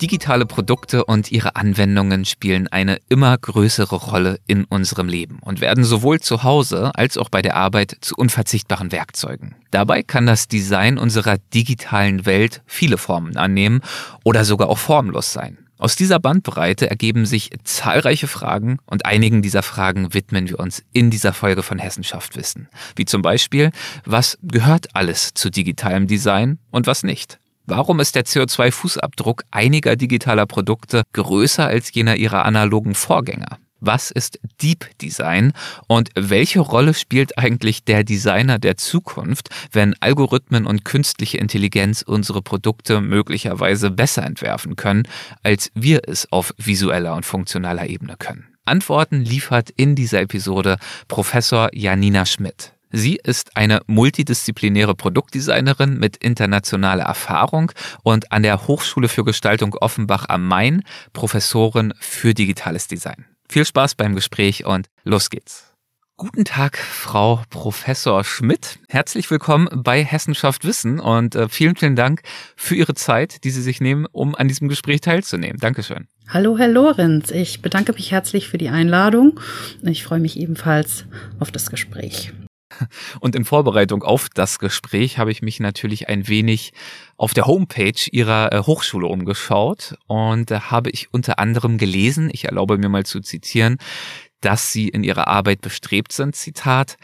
Digitale Produkte und ihre Anwendungen spielen eine immer größere Rolle in unserem Leben und werden sowohl zu Hause als auch bei der Arbeit zu unverzichtbaren Werkzeugen. Dabei kann das Design unserer digitalen Welt viele Formen annehmen oder sogar auch formlos sein. Aus dieser Bandbreite ergeben sich zahlreiche Fragen und einigen dieser Fragen widmen wir uns in dieser Folge von Hessenschaft Wissen. Wie zum Beispiel, was gehört alles zu digitalem Design und was nicht? Warum ist der CO2-Fußabdruck einiger digitaler Produkte größer als jener ihrer analogen Vorgänger? Was ist Deep Design und welche Rolle spielt eigentlich der Designer der Zukunft, wenn Algorithmen und künstliche Intelligenz unsere Produkte möglicherweise besser entwerfen können, als wir es auf visueller und funktionaler Ebene können? Antworten liefert in dieser Episode Professor Janina Schmidt. Sie ist eine multidisziplinäre Produktdesignerin mit internationaler Erfahrung und an der Hochschule für Gestaltung Offenbach am Main Professorin für digitales Design. Viel Spaß beim Gespräch und los geht's. Guten Tag, Frau Professor Schmidt. Herzlich willkommen bei Hessenschaft Wissen und äh, vielen, vielen Dank für Ihre Zeit, die Sie sich nehmen, um an diesem Gespräch teilzunehmen. Dankeschön. Hallo, Herr Lorenz. Ich bedanke mich herzlich für die Einladung. Ich freue mich ebenfalls auf das Gespräch. Und in Vorbereitung auf das Gespräch habe ich mich natürlich ein wenig auf der Homepage ihrer äh, Hochschule umgeschaut und da habe ich unter anderem gelesen, ich erlaube mir mal zu zitieren, dass sie in ihrer Arbeit bestrebt sind, Zitat,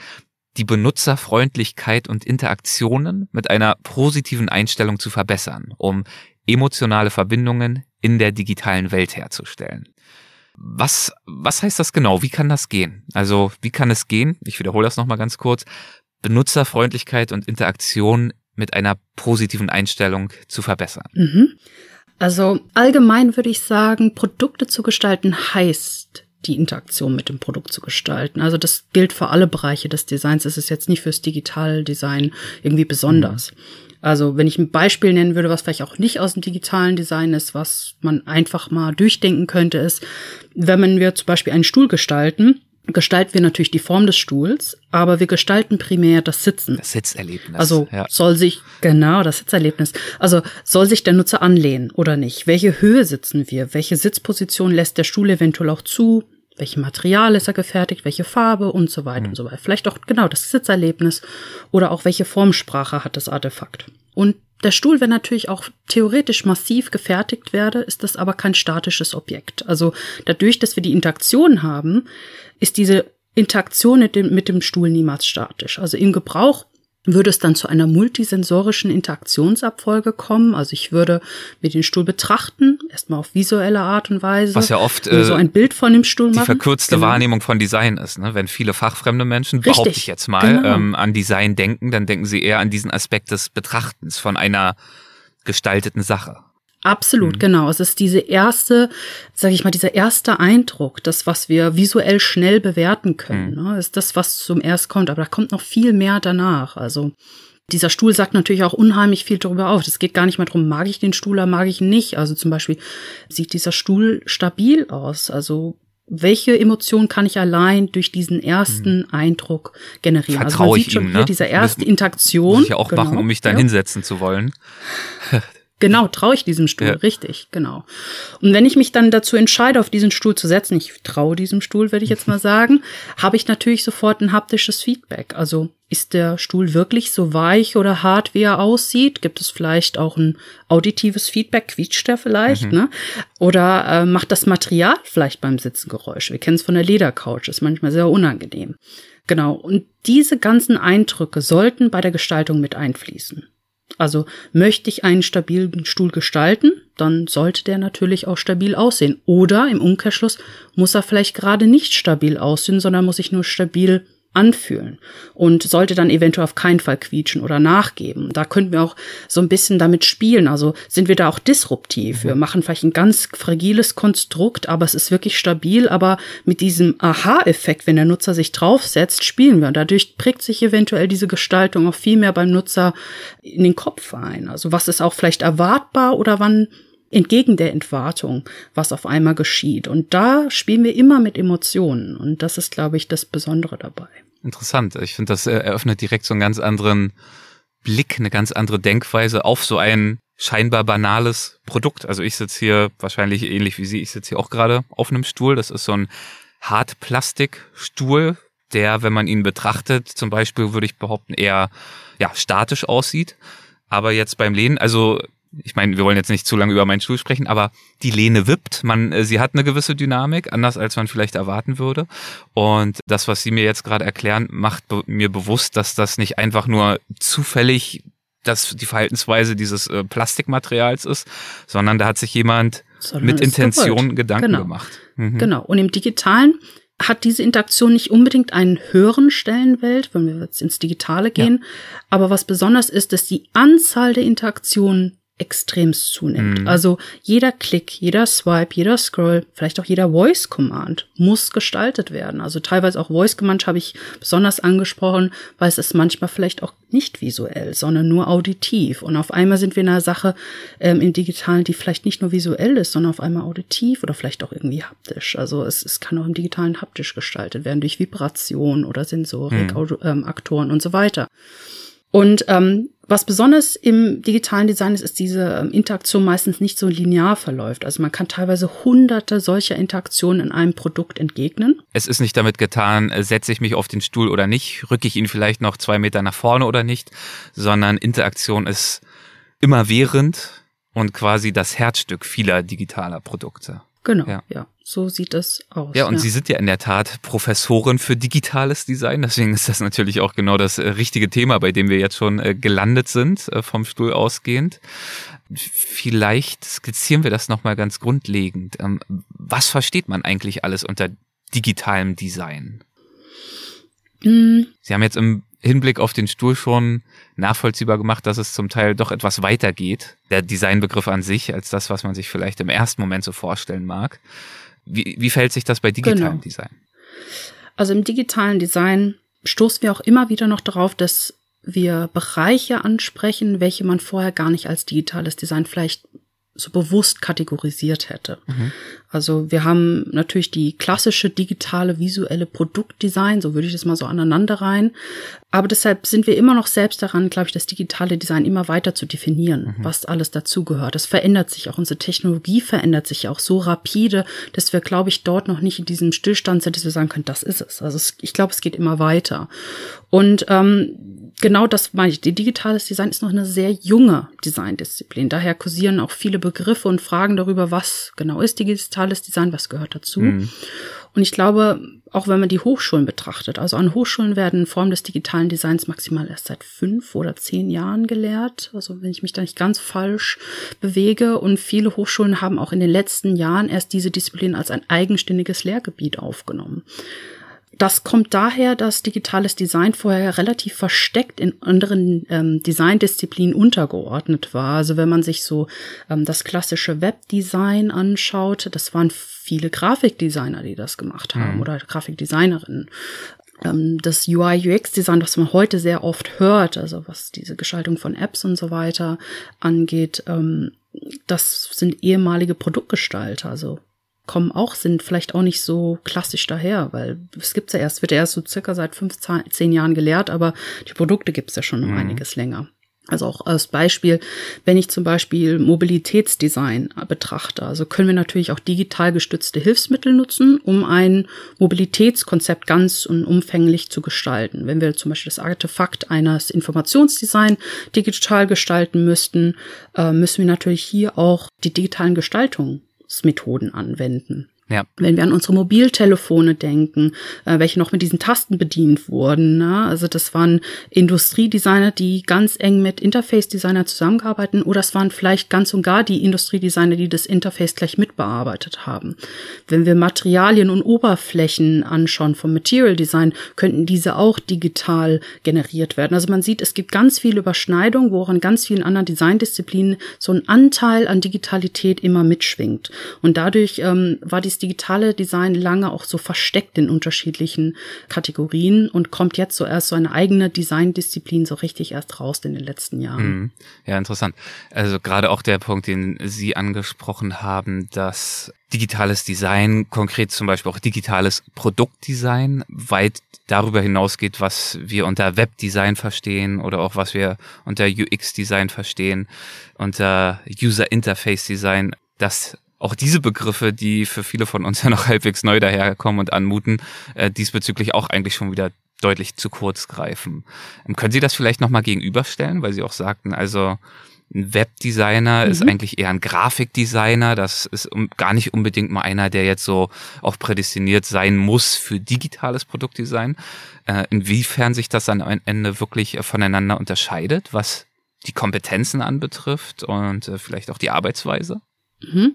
die Benutzerfreundlichkeit und Interaktionen mit einer positiven Einstellung zu verbessern, um emotionale Verbindungen in der digitalen Welt herzustellen. Was, was heißt das genau? Wie kann das gehen? Also, wie kann es gehen? Ich wiederhole das nochmal ganz kurz. Benutzerfreundlichkeit und Interaktion mit einer positiven Einstellung zu verbessern. Mhm. Also allgemein würde ich sagen, Produkte zu gestalten heißt, die Interaktion mit dem Produkt zu gestalten. Also das gilt für alle Bereiche des Designs. Es ist jetzt nicht fürs Digitaldesign irgendwie besonders. Mhm. Also wenn ich ein Beispiel nennen würde, was vielleicht auch nicht aus dem digitalen Design ist, was man einfach mal durchdenken könnte, ist, wenn wir zum Beispiel einen Stuhl gestalten, gestalten wir natürlich die Form des Stuhls, aber wir gestalten primär das Sitzen. Das Sitzerlebnis. Also ja. soll sich, genau, das Sitzerlebnis. Also soll sich der Nutzer anlehnen oder nicht? Welche Höhe sitzen wir? Welche Sitzposition lässt der Stuhl eventuell auch zu? Welchem Material ist er gefertigt, welche Farbe und so weiter mhm. und so weiter. Vielleicht auch genau das Sitzerlebnis oder auch welche Formsprache hat das Artefakt. Und der Stuhl, wenn natürlich auch theoretisch massiv gefertigt werde, ist das aber kein statisches Objekt. Also dadurch, dass wir die Interaktion haben, ist diese Interaktion mit dem, mit dem Stuhl niemals statisch. Also im Gebrauch würde es dann zu einer multisensorischen Interaktionsabfolge kommen. Also ich würde mir den Stuhl betrachten, erstmal auf visuelle Art und Weise. Was ja oft äh, so ein Bild von dem Stuhl die machen. verkürzte genau. Wahrnehmung von Design ist. Ne? Wenn viele fachfremde Menschen, Richtig, behaupte ich jetzt mal, genau. ähm, an Design denken, dann denken sie eher an diesen Aspekt des Betrachtens von einer gestalteten Sache. Absolut, mhm. genau. Es ist diese erste, sage ich mal, dieser erste Eindruck, das, was wir visuell schnell bewerten können, mhm. ne, ist das, was zum erst kommt. Aber da kommt noch viel mehr danach. Also dieser Stuhl sagt natürlich auch unheimlich viel darüber auf. Es geht gar nicht mehr darum, mag ich den Stuhl oder mag ich ihn nicht. Also zum Beispiel, sieht dieser Stuhl stabil aus? Also welche Emotion kann ich allein durch diesen ersten mhm. Eindruck generieren? Vertraue also ich ihm, ne? Diese erste Interaktion. Muss ich ja auch genau, machen, um mich dann ja. hinsetzen zu wollen. Genau, traue ich diesem Stuhl, ja. richtig, genau. Und wenn ich mich dann dazu entscheide, auf diesen Stuhl zu setzen, ich traue diesem Stuhl, würde ich jetzt mal sagen, habe ich natürlich sofort ein haptisches Feedback. Also ist der Stuhl wirklich so weich oder hart, wie er aussieht? Gibt es vielleicht auch ein auditives Feedback? Quietscht der vielleicht? Mhm. Ne? Oder äh, macht das Material vielleicht beim Sitzen Geräusche? Wir kennen es von der Ledercouch, ist manchmal sehr unangenehm. Genau. Und diese ganzen Eindrücke sollten bei der Gestaltung mit einfließen. Also möchte ich einen stabilen Stuhl gestalten, dann sollte der natürlich auch stabil aussehen. Oder im Umkehrschluss muss er vielleicht gerade nicht stabil aussehen, sondern muss ich nur stabil anfühlen und sollte dann eventuell auf keinen Fall quietschen oder nachgeben. Da könnten wir auch so ein bisschen damit spielen. Also sind wir da auch disruptiv. Wir machen vielleicht ein ganz fragiles Konstrukt, aber es ist wirklich stabil. Aber mit diesem Aha-Effekt, wenn der Nutzer sich draufsetzt, spielen wir. Und dadurch prägt sich eventuell diese Gestaltung auch viel mehr beim Nutzer in den Kopf ein. Also was ist auch vielleicht erwartbar oder wann entgegen der Entwartung, was auf einmal geschieht. Und da spielen wir immer mit Emotionen. Und das ist, glaube ich, das Besondere dabei. Interessant. Ich finde, das eröffnet direkt so einen ganz anderen Blick, eine ganz andere Denkweise auf so ein scheinbar banales Produkt. Also ich sitze hier wahrscheinlich ähnlich wie Sie, ich sitze hier auch gerade auf einem Stuhl. Das ist so ein Hartplastikstuhl, der, wenn man ihn betrachtet, zum Beispiel würde ich behaupten, eher ja, statisch aussieht. Aber jetzt beim Lehnen, also ich meine, wir wollen jetzt nicht zu lange über meinen Stuhl sprechen, aber die Lehne wippt. Man, äh, sie hat eine gewisse Dynamik, anders als man vielleicht erwarten würde. Und das, was Sie mir jetzt gerade erklären, macht be mir bewusst, dass das nicht einfach nur zufällig dass die Verhaltensweise dieses äh, Plastikmaterials ist, sondern da hat sich jemand sondern mit Intention Gedanken genau. gemacht. Mhm. Genau. Und im Digitalen hat diese Interaktion nicht unbedingt einen höheren Stellenwert, wenn wir jetzt ins Digitale gehen. Ja. Aber was besonders ist, dass die Anzahl der Interaktionen extremst zunimmt. Mhm. Also jeder Klick, jeder Swipe, jeder Scroll, vielleicht auch jeder Voice Command muss gestaltet werden. Also teilweise auch Voice Command habe ich besonders angesprochen, weil es ist manchmal vielleicht auch nicht visuell, sondern nur auditiv. Und auf einmal sind wir in einer Sache ähm, im Digitalen, die vielleicht nicht nur visuell ist, sondern auf einmal auditiv oder vielleicht auch irgendwie haptisch. Also es, es kann auch im Digitalen haptisch gestaltet werden durch Vibration oder Sensorik, mhm. Auto, ähm, Aktoren und so weiter. Und ähm, was besonders im digitalen Design ist, ist diese ähm, Interaktion meistens nicht so linear verläuft. Also man kann teilweise hunderte solcher Interaktionen in einem Produkt entgegnen. Es ist nicht damit getan, äh, setze ich mich auf den Stuhl oder nicht, rücke ich ihn vielleicht noch zwei Meter nach vorne oder nicht, sondern Interaktion ist immerwährend und quasi das Herzstück vieler digitaler Produkte. Genau, ja. ja. So sieht es aus. Ja, und ja. Sie sind ja in der Tat Professorin für digitales Design. Deswegen ist das natürlich auch genau das äh, richtige Thema, bei dem wir jetzt schon äh, gelandet sind, äh, vom Stuhl ausgehend. Vielleicht skizzieren wir das nochmal ganz grundlegend. Ähm, was versteht man eigentlich alles unter digitalem Design? Mhm. Sie haben jetzt im Hinblick auf den Stuhl schon nachvollziehbar gemacht, dass es zum Teil doch etwas weiter geht, der Designbegriff an sich, als das, was man sich vielleicht im ersten Moment so vorstellen mag. Wie, wie fällt sich das bei digitalem genau. Design? Also im digitalen Design stoßen wir auch immer wieder noch darauf, dass wir Bereiche ansprechen, welche man vorher gar nicht als digitales Design vielleicht so bewusst kategorisiert hätte. Mhm. Also wir haben natürlich die klassische digitale visuelle Produktdesign, so würde ich das mal so aneinander rein. Aber deshalb sind wir immer noch selbst daran, glaube ich, das digitale Design immer weiter zu definieren, mhm. was alles dazugehört. Das verändert sich auch. Unsere Technologie verändert sich auch so rapide, dass wir, glaube ich, dort noch nicht in diesem Stillstand sind, dass wir sagen können, das ist es. Also es, ich glaube, es geht immer weiter. Und ähm, genau das meine ich. Die digitales Design ist noch eine sehr junge Designdisziplin. Daher kursieren auch viele Begriffe und Fragen darüber, was genau ist digitales Design, was gehört dazu. Mhm. Und ich glaube, auch wenn man die Hochschulen betrachtet, also an Hochschulen werden Formen des digitalen Designs maximal erst seit fünf oder zehn Jahren gelehrt. Also wenn ich mich da nicht ganz falsch bewege. Und viele Hochschulen haben auch in den letzten Jahren erst diese Disziplin als ein eigenständiges Lehrgebiet aufgenommen. Das kommt daher, dass digitales Design vorher relativ versteckt in anderen ähm, Designdisziplinen untergeordnet war. Also wenn man sich so ähm, das klassische Webdesign anschaut, das waren viele Grafikdesigner, die das gemacht haben mhm. oder Grafikdesignerinnen. Ähm, das UI-UX-Design, was man heute sehr oft hört, also was diese Gestaltung von Apps und so weiter angeht, ähm, das sind ehemalige Produktgestalter, also kommen auch, sind vielleicht auch nicht so klassisch daher, weil es gibt's ja erst, wird ja erst so circa seit fünf, zehn Jahren gelehrt, aber die Produkte gibt's ja schon um mhm. einiges länger. Also auch als Beispiel, wenn ich zum Beispiel Mobilitätsdesign betrachte, also können wir natürlich auch digital gestützte Hilfsmittel nutzen, um ein Mobilitätskonzept ganz und umfänglich zu gestalten. Wenn wir zum Beispiel das Artefakt eines Informationsdesign digital gestalten müssten, äh, müssen wir natürlich hier auch die digitalen Gestaltungen Methoden anwenden. Ja. Wenn wir an unsere Mobiltelefone denken, äh, welche noch mit diesen Tasten bedient wurden. Ne? Also das waren Industriedesigner, die ganz eng mit Interface-Designer zusammengearbeitet oder es waren vielleicht ganz und gar die Industriedesigner, die das Interface gleich mitbearbeitet haben. Wenn wir Materialien und Oberflächen anschauen vom Material Design, könnten diese auch digital generiert werden. Also man sieht, es gibt ganz viel Überschneidung, wo auch in ganz vielen anderen Designdisziplinen so ein Anteil an Digitalität immer mitschwingt. Und dadurch ähm, war die dieses digitale Design lange auch so versteckt in unterschiedlichen Kategorien und kommt jetzt so erst so eine eigene Designdisziplin so richtig erst raus in den letzten Jahren. Mhm. Ja, interessant. Also gerade auch der Punkt, den Sie angesprochen haben, dass digitales Design, konkret zum Beispiel auch digitales Produktdesign, weit darüber hinausgeht, was wir unter Webdesign verstehen oder auch was wir unter UX-Design verstehen, unter User Interface Design, dass auch diese Begriffe, die für viele von uns ja noch halbwegs neu daherkommen und anmuten, äh, diesbezüglich auch eigentlich schon wieder deutlich zu kurz greifen. Ähm, können Sie das vielleicht nochmal gegenüberstellen, weil Sie auch sagten, also ein Webdesigner mhm. ist eigentlich eher ein Grafikdesigner. Das ist gar nicht unbedingt mal einer, der jetzt so auch prädestiniert sein muss für digitales Produktdesign. Äh, inwiefern sich das dann am Ende wirklich voneinander unterscheidet, was die Kompetenzen anbetrifft und äh, vielleicht auch die Arbeitsweise? Mhm.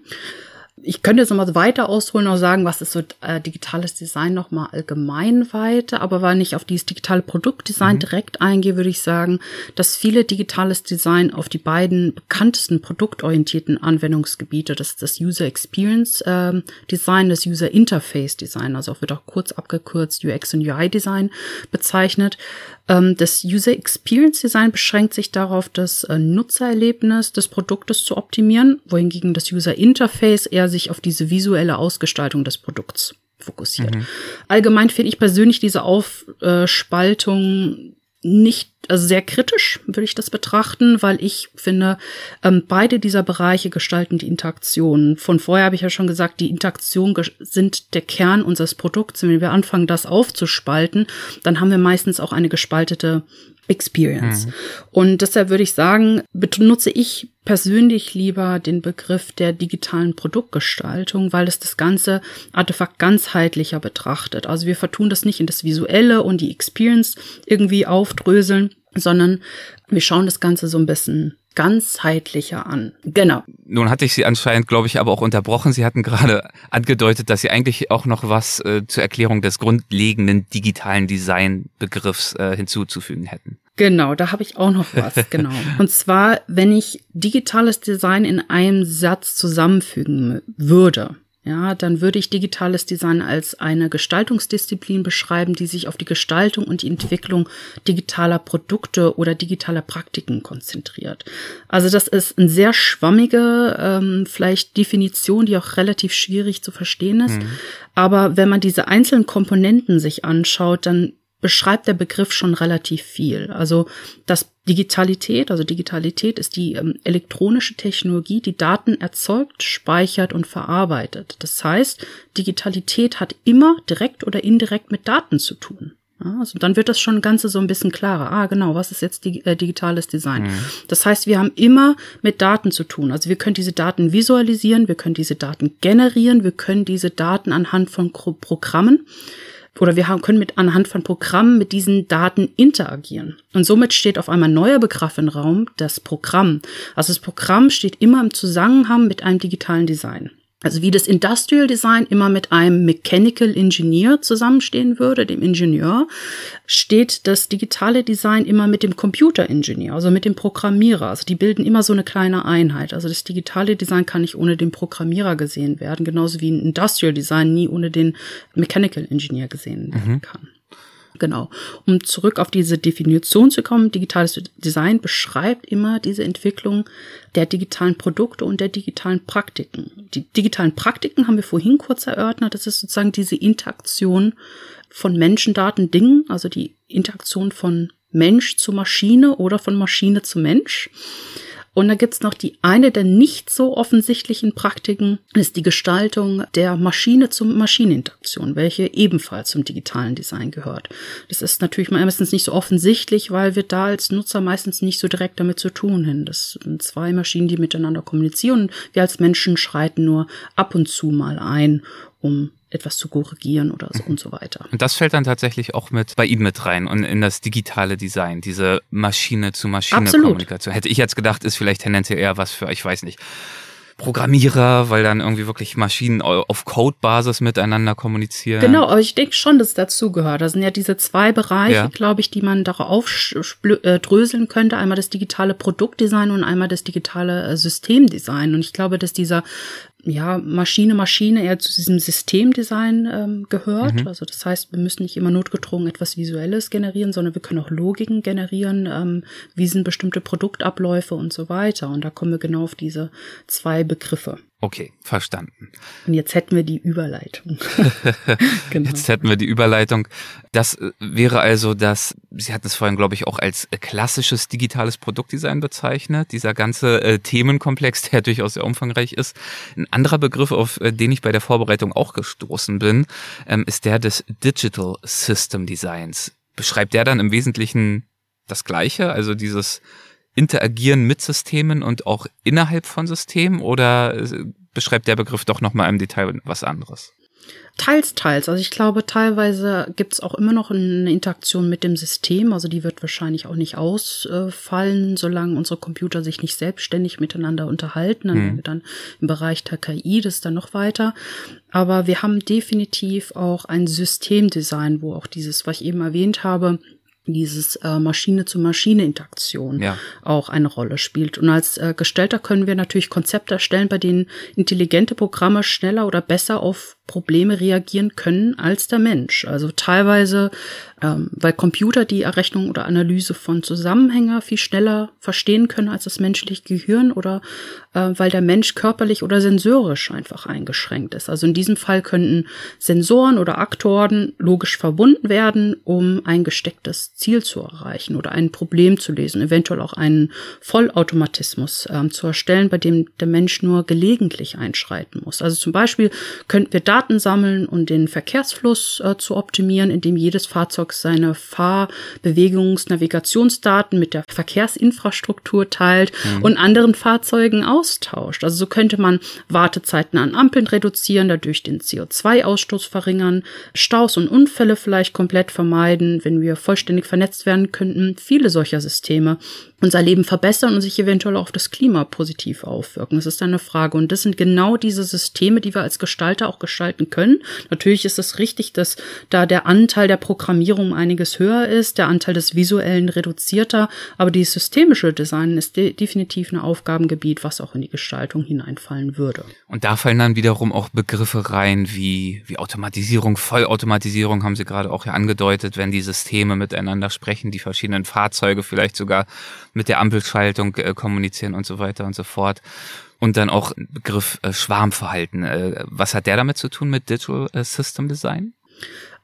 Ich könnte jetzt nochmal weiter ausholen und sagen, was ist so äh, digitales Design nochmal allgemein weiter, aber weil ich auf dieses digitale Produktdesign mhm. direkt eingehe, würde ich sagen, dass viele digitales Design auf die beiden bekanntesten produktorientierten Anwendungsgebiete, das ist das User Experience äh, Design, das User Interface Design, also auch wird auch kurz abgekürzt UX und UI Design bezeichnet, das User Experience Design beschränkt sich darauf, das äh, Nutzererlebnis des Produktes zu optimieren, wohingegen das User Interface eher sich auf diese visuelle Ausgestaltung des Produkts fokussiert. Mhm. Allgemein finde ich persönlich diese Aufspaltung nicht, also sehr kritisch würde ich das betrachten, weil ich finde, ähm, beide dieser Bereiche gestalten die Interaktion. Von vorher habe ich ja schon gesagt, die Interaktion sind der Kern unseres Produkts. Wenn wir anfangen, das aufzuspalten, dann haben wir meistens auch eine gespaltete Experience. Mhm. Und deshalb würde ich sagen, benutze ich persönlich lieber den Begriff der digitalen Produktgestaltung, weil es das ganze Artefakt ganzheitlicher betrachtet. Also wir vertun das nicht in das Visuelle und die Experience irgendwie aufdröseln, sondern wir schauen das Ganze so ein bisschen ganzheitlicher an. Genau. Nun hatte ich Sie anscheinend, glaube ich, aber auch unterbrochen. Sie hatten gerade angedeutet, dass Sie eigentlich auch noch was äh, zur Erklärung des grundlegenden digitalen Designbegriffs äh, hinzuzufügen hätten. Genau, da habe ich auch noch was, genau. Und zwar, wenn ich digitales Design in einem Satz zusammenfügen würde, ja, dann würde ich digitales Design als eine Gestaltungsdisziplin beschreiben, die sich auf die Gestaltung und die Entwicklung digitaler Produkte oder digitaler Praktiken konzentriert. Also das ist eine sehr schwammige, ähm, vielleicht Definition, die auch relativ schwierig zu verstehen ist. Mhm. Aber wenn man diese einzelnen Komponenten sich anschaut, dann beschreibt der Begriff schon relativ viel. Also das Digitalität, also Digitalität ist die ähm, elektronische Technologie, die Daten erzeugt, speichert und verarbeitet. Das heißt, Digitalität hat immer direkt oder indirekt mit Daten zu tun. Ja, also dann wird das schon Ganze so ein bisschen klarer. Ah, genau, was ist jetzt die, äh, digitales Design? Mhm. Das heißt, wir haben immer mit Daten zu tun. Also wir können diese Daten visualisieren, wir können diese Daten generieren, wir können diese Daten anhand von Programmen oder wir haben, können mit anhand von Programmen mit diesen Daten interagieren. Und somit steht auf einmal ein neuer Begriff im Raum, das Programm. Also das Programm steht immer im Zusammenhang mit einem digitalen Design. Also wie das Industrial Design immer mit einem Mechanical Engineer zusammenstehen würde, dem Ingenieur, steht das digitale Design immer mit dem Computer Engineer, also mit dem Programmierer. Also die bilden immer so eine kleine Einheit. Also das digitale Design kann nicht ohne den Programmierer gesehen werden, genauso wie ein Industrial Design nie ohne den Mechanical Engineer gesehen werden mhm. kann. Genau. Um zurück auf diese Definition zu kommen, digitales Design beschreibt immer diese Entwicklung der digitalen Produkte und der digitalen Praktiken. Die digitalen Praktiken haben wir vorhin kurz erörtert. Das ist sozusagen diese Interaktion von Menschen, Daten, Dingen, also die Interaktion von Mensch zu Maschine oder von Maschine zu Mensch. Und da gibt's noch die eine der nicht so offensichtlichen Praktiken, ist die Gestaltung der Maschine zum Maschineninteraktion, welche ebenfalls zum digitalen Design gehört. Das ist natürlich meistens nicht so offensichtlich, weil wir da als Nutzer meistens nicht so direkt damit zu tun haben. Das sind zwei Maschinen, die miteinander kommunizieren wir als Menschen schreiten nur ab und zu mal ein, um etwas zu korrigieren oder so und so weiter. Und das fällt dann tatsächlich auch mit bei Ihnen mit rein und in das digitale Design, diese Maschine-zu-Maschine-Kommunikation. Hätte ich jetzt gedacht, ist vielleicht tendenziell eher was für, ich weiß nicht, Programmierer, weil dann irgendwie wirklich Maschinen auf Code-Basis miteinander kommunizieren. Genau, aber ich denke schon, dass es dazugehört. Das sind ja diese zwei Bereiche, ja. glaube ich, die man darauf äh, dröseln könnte. Einmal das digitale Produktdesign und einmal das digitale äh, Systemdesign. Und ich glaube, dass dieser ja, Maschine, Maschine eher zu diesem Systemdesign ähm, gehört. Mhm. Also das heißt, wir müssen nicht immer notgedrungen etwas Visuelles generieren, sondern wir können auch Logiken generieren, ähm, wie sind bestimmte Produktabläufe und so weiter. Und da kommen wir genau auf diese zwei Begriffe. Okay, verstanden. Und jetzt hätten wir die Überleitung. genau. Jetzt hätten wir die Überleitung. Das äh, wäre also das, Sie hatten es vorhin, glaube ich, auch als äh, klassisches digitales Produktdesign bezeichnet, dieser ganze äh, Themenkomplex, der durchaus sehr umfangreich ist. Ein anderer Begriff, auf äh, den ich bei der Vorbereitung auch gestoßen bin, ähm, ist der des Digital System Designs. Beschreibt der dann im Wesentlichen das Gleiche, also dieses interagieren mit Systemen und auch innerhalb von Systemen oder äh, beschreibt der Begriff doch nochmal im Detail was anderes? Teils, teils. Also ich glaube, teilweise gibt es auch immer noch eine Interaktion mit dem System. Also die wird wahrscheinlich auch nicht ausfallen, solange unsere Computer sich nicht selbstständig miteinander unterhalten. Dann hm. dann im Bereich der KI, das ist dann noch weiter. Aber wir haben definitiv auch ein Systemdesign, wo auch dieses, was ich eben erwähnt habe, dieses äh, Maschine-zu-Maschine-Interaktion ja. auch eine Rolle spielt. Und als äh, Gestalter können wir natürlich Konzepte erstellen, bei denen intelligente Programme schneller oder besser auf Probleme reagieren können als der Mensch. Also teilweise, ähm, weil Computer die Errechnung oder Analyse von Zusammenhängen viel schneller verstehen können als das menschliche Gehirn oder äh, weil der Mensch körperlich oder sensorisch einfach eingeschränkt ist. Also in diesem Fall könnten Sensoren oder Aktoren logisch verbunden werden, um ein gestecktes Ziel zu erreichen oder ein Problem zu lesen, eventuell auch einen Vollautomatismus äh, zu erstellen, bei dem der Mensch nur gelegentlich einschreiten muss. Also zum Beispiel könnten wir Daten sammeln und den Verkehrsfluss äh, zu optimieren, indem jedes Fahrzeug seine Fahr-, Bewegungs-, Navigationsdaten mit der Verkehrsinfrastruktur teilt mhm. und anderen Fahrzeugen austauscht. Also so könnte man Wartezeiten an Ampeln reduzieren, dadurch den CO2-Ausstoß verringern, Staus und Unfälle vielleicht komplett vermeiden, wenn wir vollständig vernetzt werden könnten. Viele solcher Systeme unser Leben verbessern und sich eventuell auf das Klima positiv aufwirken. Das ist eine Frage. Und das sind genau diese Systeme, die wir als Gestalter auch gestalten können. Natürlich ist es richtig, dass da der Anteil der Programmierung einiges höher ist, der Anteil des Visuellen reduzierter, aber die systemische Design ist de definitiv ein Aufgabengebiet, was auch in die Gestaltung hineinfallen würde. Und da fallen dann wiederum auch Begriffe rein wie, wie Automatisierung, Vollautomatisierung haben Sie gerade auch ja angedeutet, wenn die Systeme miteinander sprechen, die verschiedenen Fahrzeuge vielleicht sogar mit der Ampelschaltung äh, kommunizieren und so weiter und so fort. Und dann auch Begriff äh, Schwarmverhalten. Äh, was hat der damit zu tun mit Digital äh, System Design?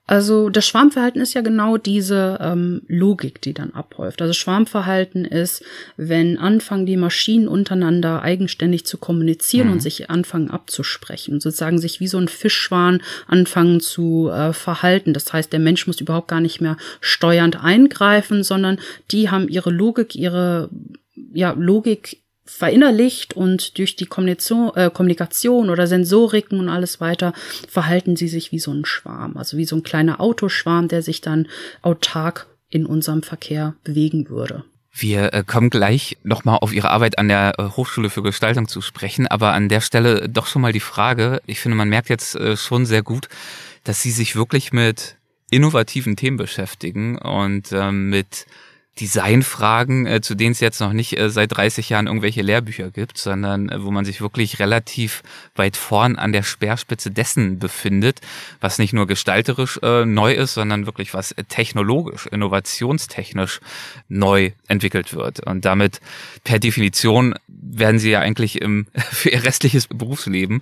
Also das Schwarmverhalten ist ja genau diese ähm, Logik, die dann abläuft. Also Schwarmverhalten ist, wenn anfangen die Maschinen untereinander eigenständig zu kommunizieren mhm. und sich anfangen abzusprechen, sozusagen sich wie so ein Fischschwan anfangen zu äh, verhalten. Das heißt, der Mensch muss überhaupt gar nicht mehr steuernd eingreifen, sondern die haben ihre Logik, ihre ja, Logik verinnerlicht und durch die Kommunikation, äh, Kommunikation oder Sensoriken und alles weiter verhalten sie sich wie so ein Schwarm, also wie so ein kleiner Autoschwarm, der sich dann autark in unserem Verkehr bewegen würde. Wir äh, kommen gleich nochmal auf Ihre Arbeit an der äh, Hochschule für Gestaltung zu sprechen, aber an der Stelle doch schon mal die Frage, ich finde, man merkt jetzt äh, schon sehr gut, dass Sie sich wirklich mit innovativen Themen beschäftigen und ähm, mit Designfragen, äh, zu denen es jetzt noch nicht äh, seit 30 Jahren irgendwelche Lehrbücher gibt, sondern äh, wo man sich wirklich relativ weit vorn an der Speerspitze dessen befindet, was nicht nur gestalterisch äh, neu ist, sondern wirklich was technologisch, innovationstechnisch neu entwickelt wird. Und damit per Definition werden sie ja eigentlich im, für ihr restliches Berufsleben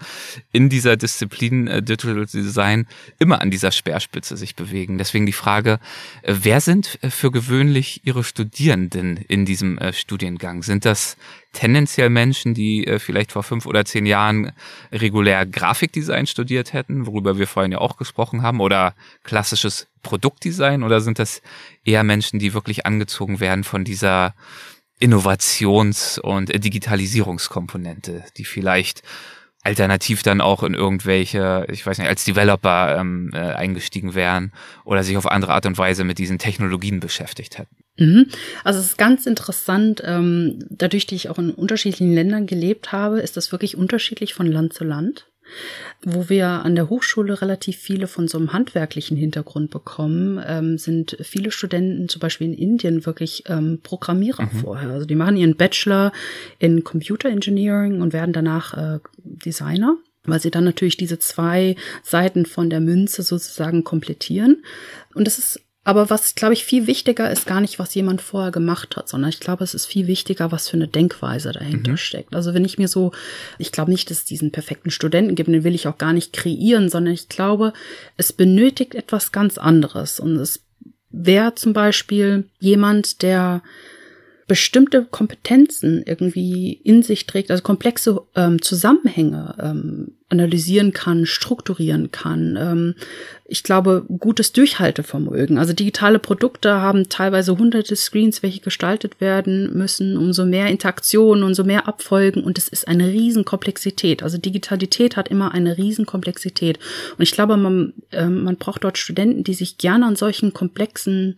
in dieser Disziplin äh, Digital Design immer an dieser Speerspitze sich bewegen. Deswegen die Frage, äh, wer sind äh, für gewöhnlich Ihre Studierenden in diesem äh, Studiengang? Sind das tendenziell Menschen, die äh, vielleicht vor fünf oder zehn Jahren regulär Grafikdesign studiert hätten, worüber wir vorhin ja auch gesprochen haben, oder klassisches Produktdesign? Oder sind das eher Menschen, die wirklich angezogen werden von dieser Innovations- und Digitalisierungskomponente, die vielleicht alternativ dann auch in irgendwelche, ich weiß nicht, als Developer ähm, äh, eingestiegen wären oder sich auf andere Art und Weise mit diesen Technologien beschäftigt hätten. Mhm. Also es ist ganz interessant, ähm, dadurch, dass ich auch in unterschiedlichen Ländern gelebt habe, ist das wirklich unterschiedlich von Land zu Land. Wo wir an der Hochschule relativ viele von so einem handwerklichen Hintergrund bekommen, ähm, sind viele Studenten zum Beispiel in Indien wirklich ähm, Programmierer mhm. vorher. Also die machen ihren Bachelor in Computer Engineering und werden danach äh, Designer. weil sie dann natürlich diese zwei Seiten von der Münze sozusagen komplettieren. Und das ist aber was, glaube ich, viel wichtiger ist gar nicht, was jemand vorher gemacht hat, sondern ich glaube, es ist viel wichtiger, was für eine Denkweise dahinter mhm. steckt. Also wenn ich mir so, ich glaube nicht, dass es diesen perfekten Studenten gibt, den will ich auch gar nicht kreieren, sondern ich glaube, es benötigt etwas ganz anderes. Und es wäre zum Beispiel jemand, der bestimmte Kompetenzen irgendwie in sich trägt, also komplexe ähm, Zusammenhänge ähm, analysieren kann, strukturieren kann. Ähm, ich glaube, gutes Durchhaltevermögen. Also digitale Produkte haben teilweise hunderte Screens, welche gestaltet werden müssen, umso mehr Interaktionen, umso mehr Abfolgen und es ist eine Riesenkomplexität. Also Digitalität hat immer eine Riesenkomplexität. Und ich glaube, man, äh, man braucht dort Studenten, die sich gerne an solchen komplexen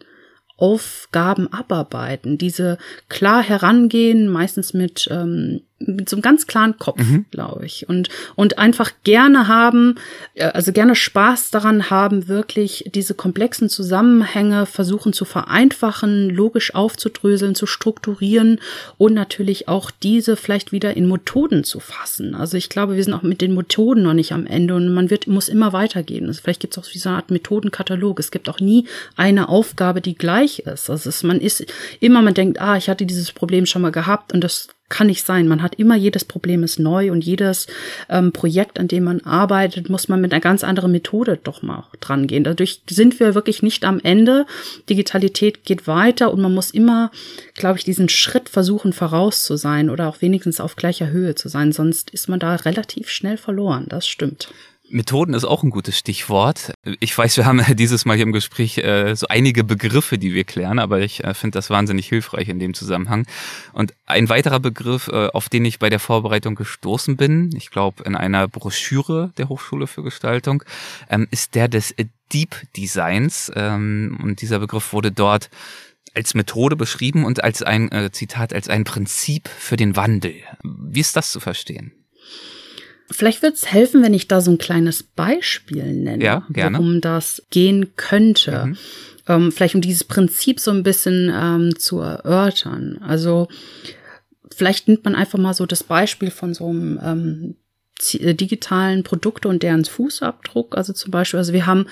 Aufgaben abarbeiten, diese klar herangehen, meistens mit ähm, mit so einem ganz klaren Kopf, mhm. glaube ich. Und, und einfach gerne haben, äh, also gerne Spaß daran haben, wirklich diese komplexen Zusammenhänge versuchen zu vereinfachen, logisch aufzudröseln, zu strukturieren und natürlich auch diese vielleicht wieder in Methoden zu fassen. Also ich glaube, wir sind auch mit den Methoden noch nicht am Ende und man wird, muss immer weitergehen. Also vielleicht gibt es auch wie so eine Art Methodenkatalog. Es gibt auch nie eine Aufgabe, die gleich ist. Also es, man ist immer, man denkt, ah, ich hatte dieses Problem schon mal gehabt und das kann nicht sein. Man hat immer jedes Problem ist neu und jedes ähm, Projekt, an dem man arbeitet, muss man mit einer ganz anderen Methode doch mal dran gehen. Dadurch sind wir wirklich nicht am Ende. Digitalität geht weiter und man muss immer, glaube ich, diesen Schritt versuchen voraus zu sein oder auch wenigstens auf gleicher Höhe zu sein. Sonst ist man da relativ schnell verloren. Das stimmt. Methoden ist auch ein gutes Stichwort. Ich weiß, wir haben dieses Mal hier im Gespräch äh, so einige Begriffe, die wir klären, aber ich äh, finde das wahnsinnig hilfreich in dem Zusammenhang. Und ein weiterer Begriff, äh, auf den ich bei der Vorbereitung gestoßen bin, ich glaube in einer Broschüre der Hochschule für Gestaltung, ähm, ist der des Deep Designs. Ähm, und dieser Begriff wurde dort als Methode beschrieben und als ein äh, Zitat, als ein Prinzip für den Wandel. Wie ist das zu verstehen? Vielleicht wird es helfen, wenn ich da so ein kleines Beispiel nenne, ja, gerne. worum das gehen könnte. Mhm. Ähm, vielleicht um dieses Prinzip so ein bisschen ähm, zu erörtern. Also vielleicht nimmt man einfach mal so das Beispiel von so einem ähm, äh, digitalen Produkte und deren Fußabdruck. Also zum Beispiel, also wir haben,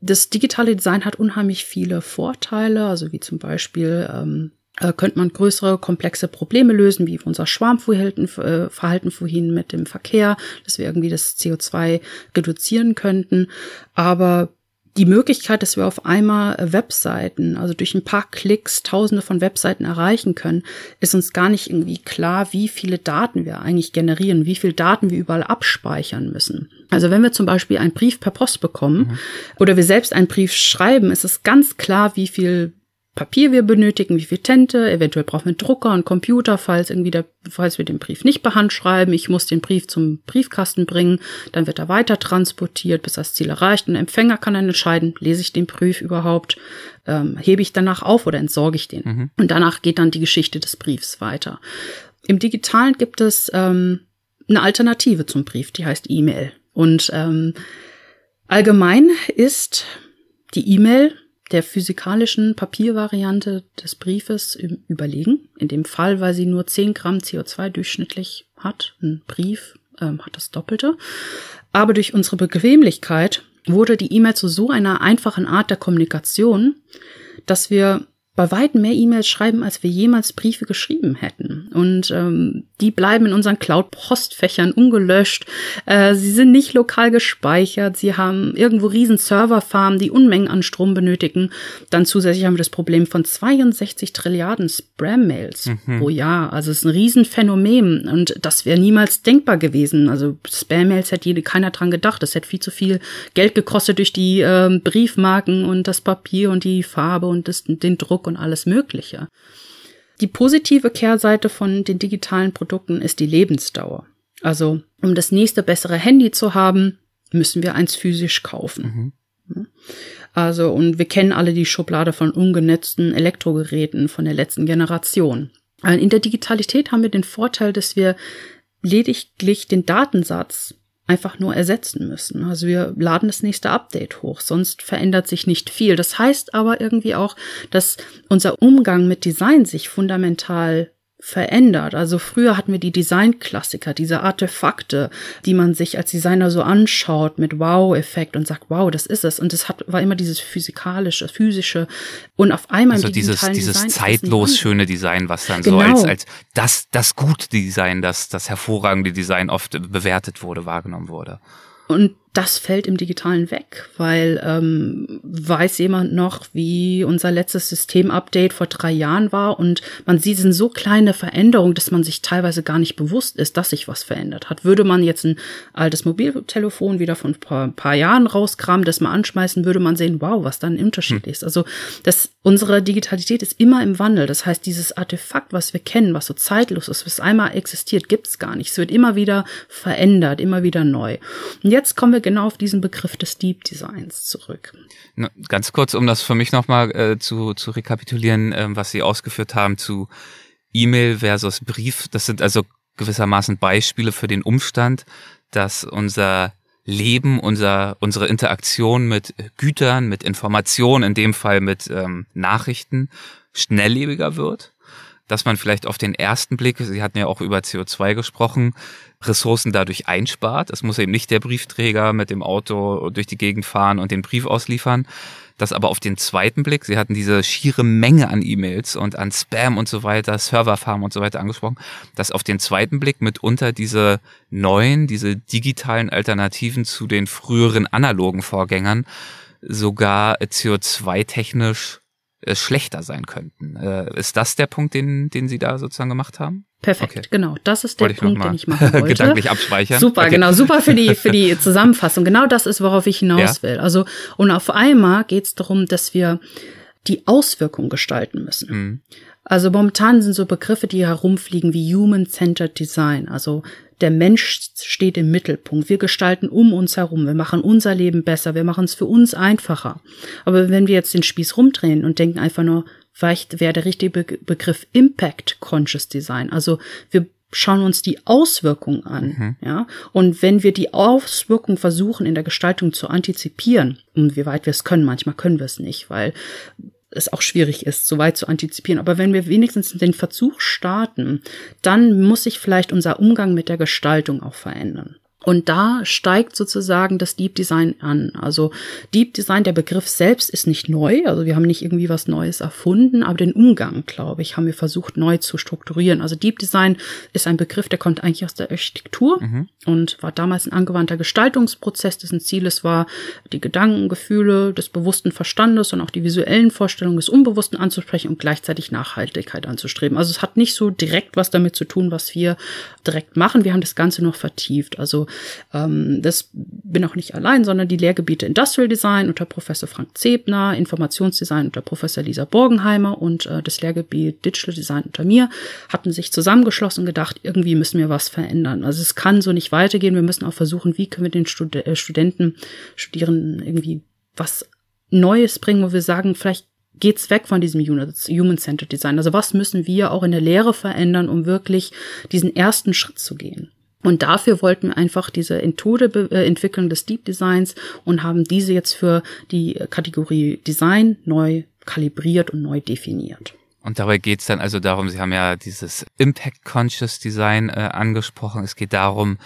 das digitale Design hat unheimlich viele Vorteile, also wie zum Beispiel ähm, äh, könnte man größere, komplexe Probleme lösen, wie unser Schwarmverhalten äh, Verhalten vorhin mit dem Verkehr, dass wir irgendwie das CO2 reduzieren könnten. Aber die Möglichkeit, dass wir auf einmal Webseiten, also durch ein paar Klicks tausende von Webseiten erreichen können, ist uns gar nicht irgendwie klar, wie viele Daten wir eigentlich generieren, wie viel Daten wir überall abspeichern müssen. Also wenn wir zum Beispiel einen Brief per Post bekommen mhm. oder wir selbst einen Brief schreiben, ist es ganz klar, wie viel Papier wir benötigen, wie viel Tente, eventuell brauchen wir einen Drucker und Computer, falls irgendwie der, falls wir den Brief nicht per Hand schreiben. Ich muss den Brief zum Briefkasten bringen, dann wird er weiter transportiert, bis das Ziel erreicht. Und der Empfänger kann dann entscheiden, lese ich den Brief überhaupt, ähm, hebe ich danach auf oder entsorge ich den. Mhm. Und danach geht dann die Geschichte des Briefs weiter. Im Digitalen gibt es ähm, eine Alternative zum Brief, die heißt E-Mail. Und ähm, allgemein ist die E-Mail der physikalischen Papiervariante des Briefes überlegen. In dem Fall, weil sie nur 10 Gramm CO2 durchschnittlich hat. Ein Brief ähm, hat das Doppelte. Aber durch unsere Bequemlichkeit wurde die E-Mail zu so einer einfachen Art der Kommunikation, dass wir bei weitem mehr E-Mails schreiben, als wir jemals Briefe geschrieben hätten. Und ähm, die bleiben in unseren Cloud-Postfächern ungelöscht. Äh, sie sind nicht lokal gespeichert. Sie haben irgendwo riesen Serverfarmen, die Unmengen an Strom benötigen. Dann zusätzlich haben wir das Problem von 62 Trilliarden Spam-Mails mhm. pro Jahr. Also es ist ein Riesenphänomen und das wäre niemals denkbar gewesen. Also Spam-Mails hätte keiner dran gedacht. Das hätte viel zu viel Geld gekostet durch die äh, Briefmarken und das Papier und die Farbe und das, den Druck und alles Mögliche. Die positive Kehrseite von den digitalen Produkten ist die Lebensdauer. Also, um das nächste bessere Handy zu haben, müssen wir eins physisch kaufen. Mhm. Also, und wir kennen alle die Schublade von ungenetzten Elektrogeräten von der letzten Generation. In der Digitalität haben wir den Vorteil, dass wir lediglich den Datensatz einfach nur ersetzen müssen. Also wir laden das nächste Update hoch, sonst verändert sich nicht viel. Das heißt aber irgendwie auch, dass unser Umgang mit Design sich fundamental verändert. Also früher hatten wir die Designklassiker, diese Artefakte, die man sich als Designer so anschaut mit Wow-Effekt und sagt, wow, das ist es. Und es hat, war immer dieses physikalische, physische und auf einmal also dieses, dieses Design zeitlos schöne Design, was dann genau. so als, als das, das gute Design, das, das hervorragende Design oft bewertet wurde, wahrgenommen wurde. Und das fällt im Digitalen weg, weil ähm, weiß jemand noch, wie unser letztes Systemupdate vor drei Jahren war und man sieht sind so kleine Veränderungen, dass man sich teilweise gar nicht bewusst ist, dass sich was verändert hat. Würde man jetzt ein altes Mobiltelefon wieder von ein paar, paar Jahren rauskramen, das mal anschmeißen, würde man sehen, wow, was da ein Unterschied hm. ist. Also das, unsere Digitalität ist immer im Wandel. Das heißt, dieses Artefakt, was wir kennen, was so zeitlos ist, was einmal existiert, gibt es gar nicht. Es wird immer wieder verändert, immer wieder neu. Und jetzt kommen wir genau auf diesen Begriff des Deep Designs zurück. Ganz kurz, um das für mich nochmal äh, zu, zu rekapitulieren, äh, was Sie ausgeführt haben zu E-Mail versus Brief. Das sind also gewissermaßen Beispiele für den Umstand, dass unser Leben, unser, unsere Interaktion mit Gütern, mit Informationen, in dem Fall mit ähm, Nachrichten, schnelllebiger wird dass man vielleicht auf den ersten Blick, Sie hatten ja auch über CO2 gesprochen, Ressourcen dadurch einspart. Es muss eben nicht der Briefträger mit dem Auto durch die Gegend fahren und den Brief ausliefern. Das aber auf den zweiten Blick, Sie hatten diese schiere Menge an E-Mails und an Spam und so weiter, Serverfarm und so weiter angesprochen, dass auf den zweiten Blick mitunter diese neuen, diese digitalen Alternativen zu den früheren analogen Vorgängern sogar CO2-technisch äh, schlechter sein könnten. Äh, ist das der Punkt, den, den Sie da sozusagen gemacht haben? Perfekt, okay. genau. Das ist der Punkt, den ich machen wollte. Gedanklich abspeichern. Super, okay. genau. Super für die, für die Zusammenfassung. Genau das ist, worauf ich hinaus ja. will. Also, und auf einmal geht es darum, dass wir die Auswirkung gestalten müssen. Mhm. Also momentan sind so Begriffe, die herumfliegen wie Human-Centered Design. Also der Mensch steht im Mittelpunkt. Wir gestalten um uns herum. Wir machen unser Leben besser. Wir machen es für uns einfacher. Aber wenn wir jetzt den Spieß rumdrehen und denken einfach nur, vielleicht wäre der richtige Begriff Impact Conscious Design. Also wir schauen uns die Auswirkungen an, mhm. ja. Und wenn wir die Auswirkungen versuchen in der Gestaltung zu antizipieren, und wie weit wir es können, manchmal können wir es nicht, weil es auch schwierig ist, so weit zu antizipieren. Aber wenn wir wenigstens den Versuch starten, dann muss sich vielleicht unser Umgang mit der Gestaltung auch verändern. Und da steigt sozusagen das Deep Design an. Also Deep Design, der Begriff selbst ist nicht neu. Also wir haben nicht irgendwie was Neues erfunden, aber den Umgang, glaube ich, haben wir versucht neu zu strukturieren. Also Deep Design ist ein Begriff, der kommt eigentlich aus der Architektur mhm. und war damals ein angewandter Gestaltungsprozess, dessen Ziel es war, die Gedanken, Gefühle des bewussten Verstandes und auch die visuellen Vorstellungen des Unbewussten anzusprechen und gleichzeitig Nachhaltigkeit anzustreben. Also es hat nicht so direkt was damit zu tun, was wir direkt machen. Wir haben das Ganze noch vertieft. Also ähm, das bin auch nicht allein, sondern die Lehrgebiete Industrial Design unter Professor Frank Zebner, Informationsdesign unter Professor Lisa Borgenheimer und äh, das Lehrgebiet Digital Design unter mir hatten sich zusammengeschlossen und gedacht, irgendwie müssen wir was verändern. Also es kann so nicht weitergehen. Wir müssen auch versuchen, wie können wir den Stud äh, Studenten, Studierenden irgendwie was Neues bringen, wo wir sagen, vielleicht geht's weg von diesem Human-Centered Design. Also was müssen wir auch in der Lehre verändern, um wirklich diesen ersten Schritt zu gehen? Und dafür wollten wir einfach diese Methode äh, entwickeln des Deep Designs und haben diese jetzt für die Kategorie Design neu kalibriert und neu definiert. Und dabei geht es dann also darum, Sie haben ja dieses Impact Conscious Design äh, angesprochen. Es geht darum,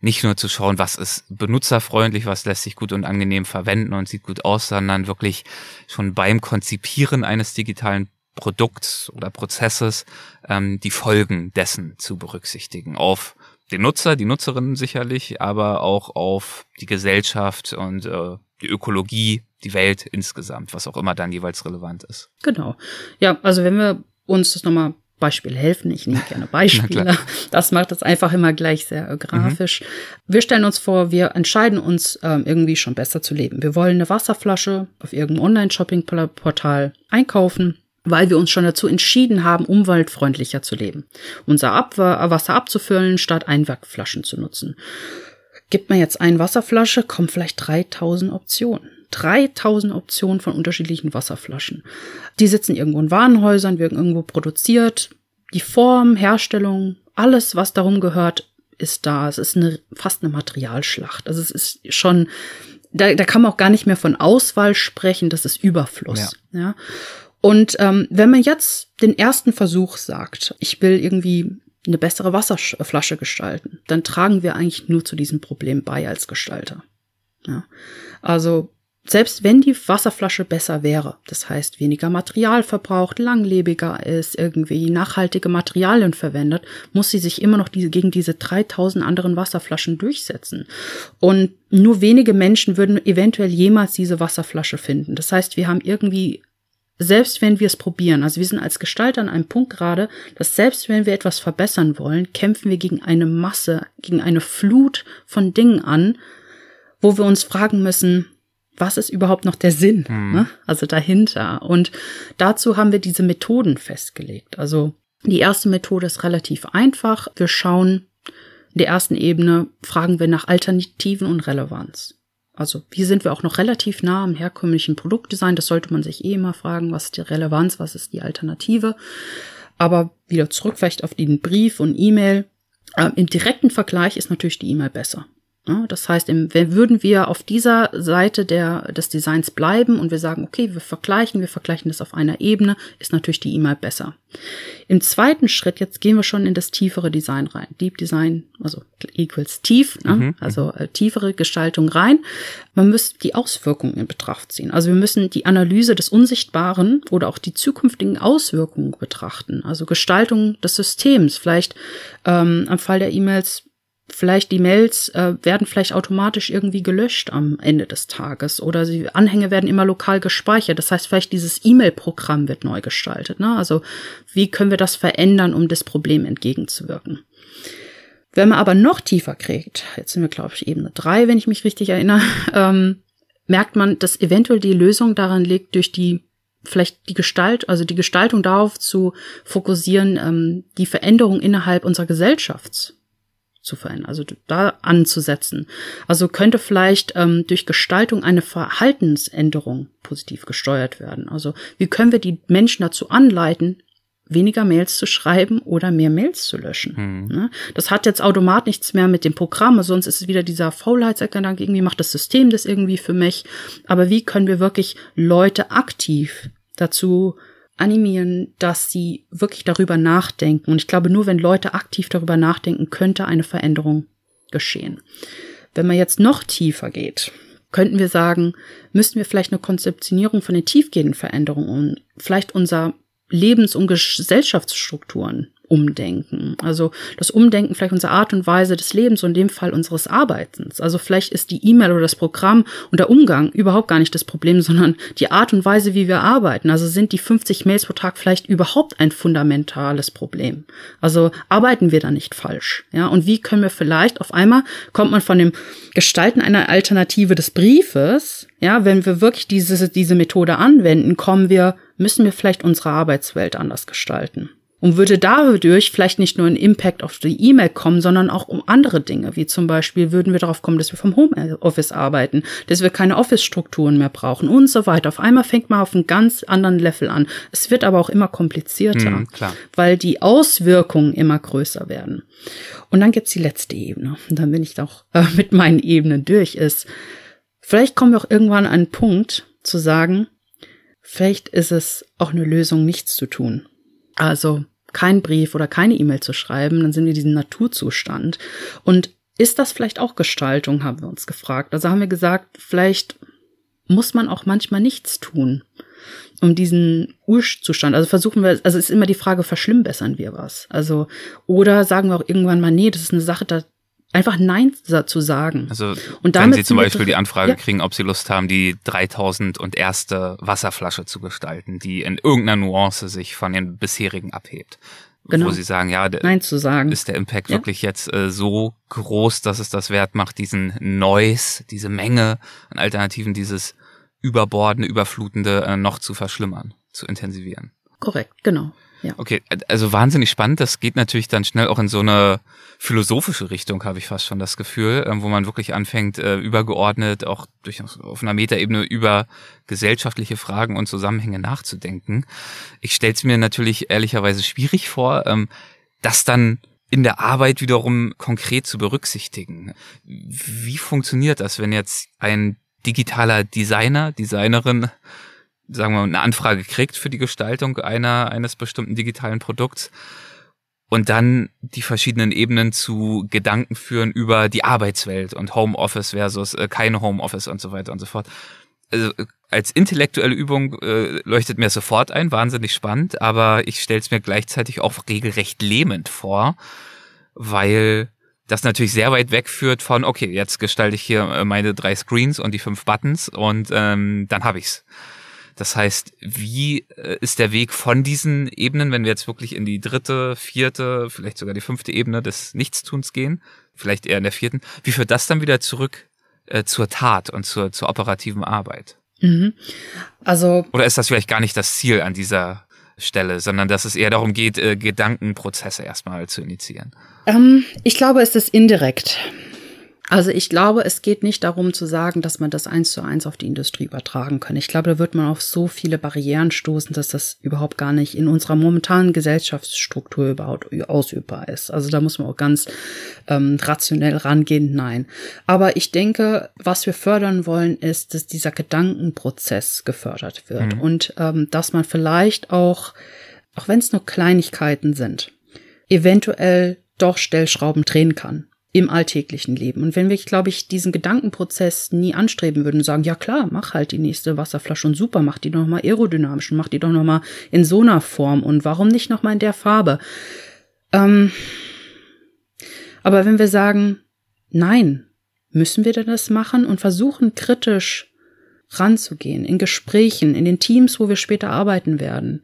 nicht nur zu schauen, was ist benutzerfreundlich, was lässt sich gut und angenehm verwenden und sieht gut aus, sondern wirklich schon beim Konzipieren eines digitalen Produkts oder Prozesses ähm, die Folgen dessen zu berücksichtigen auf den Nutzer, die Nutzerinnen sicherlich, aber auch auf die Gesellschaft und äh, die Ökologie, die Welt insgesamt, was auch immer dann jeweils relevant ist. Genau. Ja, also wenn wir uns das nochmal Beispiel helfen. Ich nehme gerne Beispiele. das macht es einfach immer gleich sehr äh, grafisch. Mhm. Wir stellen uns vor, wir entscheiden uns ähm, irgendwie schon besser zu leben. Wir wollen eine Wasserflasche auf irgendeinem Online-Shopping-Portal einkaufen weil wir uns schon dazu entschieden haben, umweltfreundlicher zu leben. Unser Abwa Wasser abzufüllen, statt Einwegflaschen zu nutzen. Gibt man jetzt eine Wasserflasche, kommen vielleicht 3000 Optionen. 3000 Optionen von unterschiedlichen Wasserflaschen. Die sitzen irgendwo in Warenhäusern, werden irgendwo produziert. Die Form, Herstellung, alles, was darum gehört, ist da. Es ist eine, fast eine Materialschlacht. Also es ist schon, da, da kann man auch gar nicht mehr von Auswahl sprechen, das ist Überfluss. Ja. ja. Und ähm, wenn man jetzt den ersten Versuch sagt, ich will irgendwie eine bessere Wasserflasche gestalten, dann tragen wir eigentlich nur zu diesem Problem bei als Gestalter. Ja. Also selbst wenn die Wasserflasche besser wäre, das heißt weniger Material verbraucht, langlebiger ist, irgendwie nachhaltige Materialien verwendet, muss sie sich immer noch diese, gegen diese 3000 anderen Wasserflaschen durchsetzen. Und nur wenige Menschen würden eventuell jemals diese Wasserflasche finden. Das heißt, wir haben irgendwie selbst wenn wir es probieren, also wir sind als Gestalter an einem Punkt gerade, dass selbst wenn wir etwas verbessern wollen, kämpfen wir gegen eine Masse, gegen eine Flut von Dingen an, wo wir uns fragen müssen, was ist überhaupt noch der Sinn, mhm. ne? also dahinter. Und dazu haben wir diese Methoden festgelegt. Also die erste Methode ist relativ einfach. Wir schauen in der ersten Ebene, fragen wir nach Alternativen und Relevanz. Also hier sind wir auch noch relativ nah am herkömmlichen Produktdesign. Das sollte man sich eh immer fragen, was ist die Relevanz, was ist die Alternative. Aber wieder zurück vielleicht auf den Brief und E-Mail. Ähm, Im direkten Vergleich ist natürlich die E-Mail besser. Das heißt, würden wir auf dieser Seite der, des Designs bleiben und wir sagen, okay, wir vergleichen, wir vergleichen das auf einer Ebene, ist natürlich die E-Mail besser. Im zweiten Schritt, jetzt gehen wir schon in das tiefere Design rein. Deep Design, also equals tief, ne? mhm. also äh, tiefere Gestaltung rein. Man müsste die Auswirkungen in Betracht ziehen. Also wir müssen die Analyse des Unsichtbaren oder auch die zukünftigen Auswirkungen betrachten. Also Gestaltung des Systems. Vielleicht ähm, am Fall der E-Mails vielleicht die Mails äh, werden vielleicht automatisch irgendwie gelöscht am Ende des Tages oder die Anhänge werden immer lokal gespeichert. Das heißt, vielleicht dieses E-Mail-Programm wird neu gestaltet. Ne? Also wie können wir das verändern, um das Problem entgegenzuwirken? Wenn man aber noch tiefer kriegt, jetzt sind wir, glaube ich, Ebene drei, wenn ich mich richtig erinnere, ähm, merkt man, dass eventuell die Lösung daran liegt, durch die vielleicht die Gestalt, also die Gestaltung darauf zu fokussieren, ähm, die Veränderung innerhalb unserer Gesellschaft zu verändern, also da anzusetzen. Also könnte vielleicht ähm, durch Gestaltung eine Verhaltensänderung positiv gesteuert werden. Also wie können wir die Menschen dazu anleiten, weniger Mails zu schreiben oder mehr Mails zu löschen. Mhm. Das hat jetzt automatisch nichts mehr mit dem Programm, sonst ist es wieder dieser Faulheitsgedanke, irgendwie macht das System das irgendwie für mich. Aber wie können wir wirklich Leute aktiv dazu animieren, dass sie wirklich darüber nachdenken. Und ich glaube, nur wenn Leute aktiv darüber nachdenken, könnte eine Veränderung geschehen. Wenn man jetzt noch tiefer geht, könnten wir sagen, müssten wir vielleicht eine Konzeptionierung von den tiefgehenden Veränderungen und vielleicht unser Lebens- und Gesellschaftsstrukturen umdenken. Also das Umdenken vielleicht unsere Art und Weise des Lebens und in dem Fall unseres Arbeitens. Also vielleicht ist die E-Mail oder das Programm und der Umgang überhaupt gar nicht das Problem, sondern die Art und Weise, wie wir arbeiten. Also sind die 50 Mails pro Tag vielleicht überhaupt ein fundamentales Problem. Also arbeiten wir da nicht falsch. Ja, und wie können wir vielleicht auf einmal kommt man von dem Gestalten einer Alternative des Briefes, ja, wenn wir wirklich diese, diese Methode anwenden, kommen wir, müssen wir vielleicht unsere Arbeitswelt anders gestalten und würde dadurch vielleicht nicht nur ein Impact auf die E-Mail kommen, sondern auch um andere Dinge, wie zum Beispiel würden wir darauf kommen, dass wir vom Homeoffice arbeiten, dass wir keine Office-Strukturen mehr brauchen und so weiter. Auf einmal fängt man auf einem ganz anderen Level an. Es wird aber auch immer komplizierter, mhm, weil die Auswirkungen immer größer werden. Und dann gibt's die letzte Ebene. Und dann bin ich auch äh, mit meinen Ebenen durch ist. Vielleicht kommen wir auch irgendwann an einen Punkt zu sagen, vielleicht ist es auch eine Lösung, nichts zu tun. Also kein Brief oder keine E-Mail zu schreiben, dann sind wir in diesem Naturzustand. Und ist das vielleicht auch Gestaltung, haben wir uns gefragt. Also haben wir gesagt, vielleicht muss man auch manchmal nichts tun, um diesen Urzustand. Also versuchen wir, also ist immer die Frage, verschlimmbessern wir was? Also, oder sagen wir auch irgendwann mal, nee, das ist eine Sache, da einfach Nein zu sagen. Also und wenn Sie zum Beispiel die Anfrage ja. kriegen, ob Sie Lust haben, die 3000 und erste Wasserflasche zu gestalten, die in irgendeiner Nuance sich von den bisherigen abhebt. Genau. Wo Sie sagen, ja, Nein zu sagen. ist der Impact ja. wirklich jetzt äh, so groß, dass es das wert macht, diesen Noise, diese Menge an Alternativen, dieses überbordende, überflutende äh, noch zu verschlimmern, zu intensivieren. Korrekt, genau. Ja. Okay, also wahnsinnig spannend. Das geht natürlich dann schnell auch in so eine philosophische Richtung, habe ich fast schon das Gefühl, ähm, wo man wirklich anfängt, äh, übergeordnet, auch durch, auf einer Metaebene über gesellschaftliche Fragen und Zusammenhänge nachzudenken. Ich stelle es mir natürlich ehrlicherweise schwierig vor, ähm, das dann in der Arbeit wiederum konkret zu berücksichtigen. Wie funktioniert das, wenn jetzt ein digitaler Designer, Designerin sagen wir mal, eine Anfrage kriegt für die Gestaltung einer, eines bestimmten digitalen Produkts und dann die verschiedenen Ebenen zu Gedanken führen über die Arbeitswelt und Homeoffice versus äh, keine Homeoffice und so weiter und so fort. Also äh, als intellektuelle Übung äh, leuchtet mir sofort ein, wahnsinnig spannend, aber ich stelle es mir gleichzeitig auch regelrecht lähmend vor, weil das natürlich sehr weit wegführt von, okay, jetzt gestalte ich hier äh, meine drei Screens und die fünf Buttons und ähm, dann habe ich's. Das heißt, wie äh, ist der Weg von diesen Ebenen, wenn wir jetzt wirklich in die dritte, vierte, vielleicht sogar die fünfte Ebene des Nichtstuns gehen, vielleicht eher in der vierten, wie führt das dann wieder zurück äh, zur Tat und zur, zur operativen Arbeit? Mhm. Also. Oder ist das vielleicht gar nicht das Ziel an dieser Stelle, sondern dass es eher darum geht, äh, Gedankenprozesse erstmal zu initiieren? Ähm, ich glaube, es ist indirekt. Also ich glaube, es geht nicht darum zu sagen, dass man das eins zu eins auf die Industrie übertragen kann. Ich glaube, da wird man auf so viele Barrieren stoßen, dass das überhaupt gar nicht in unserer momentanen Gesellschaftsstruktur überhaupt ausübbar ist. Also da muss man auch ganz ähm, rationell rangehen. Nein. Aber ich denke, was wir fördern wollen, ist, dass dieser Gedankenprozess gefördert wird mhm. und ähm, dass man vielleicht auch, auch wenn es nur Kleinigkeiten sind, eventuell doch Stellschrauben drehen kann im alltäglichen Leben. Und wenn wir, glaube ich, diesen Gedankenprozess nie anstreben würden und sagen, ja klar, mach halt die nächste Wasserflasche und super, mach die doch mal aerodynamisch und mach die doch noch mal in so einer Form und warum nicht noch mal in der Farbe? Ähm, aber wenn wir sagen, nein, müssen wir denn das machen und versuchen kritisch ranzugehen, in Gesprächen, in den Teams, wo wir später arbeiten werden,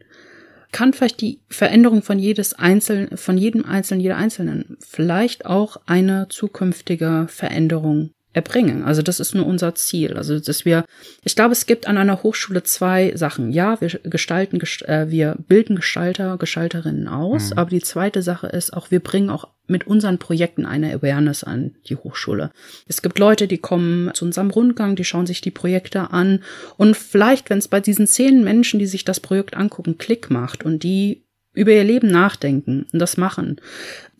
kann vielleicht die Veränderung von jedes Einzelnen, von jedem Einzelnen, jeder Einzelnen vielleicht auch eine zukünftige Veränderung erbringen. Also das ist nur unser Ziel. Also dass wir, ich glaube, es gibt an einer Hochschule zwei Sachen. Ja, wir gestalten, äh, wir bilden Gestalter, Gestalterinnen aus, mhm. aber die zweite Sache ist auch, wir bringen auch mit unseren Projekten eine Awareness an die Hochschule. Es gibt Leute, die kommen zu unserem Rundgang, die schauen sich die Projekte an und vielleicht, wenn es bei diesen zehn Menschen, die sich das Projekt angucken, Klick macht und die über ihr Leben nachdenken und das machen,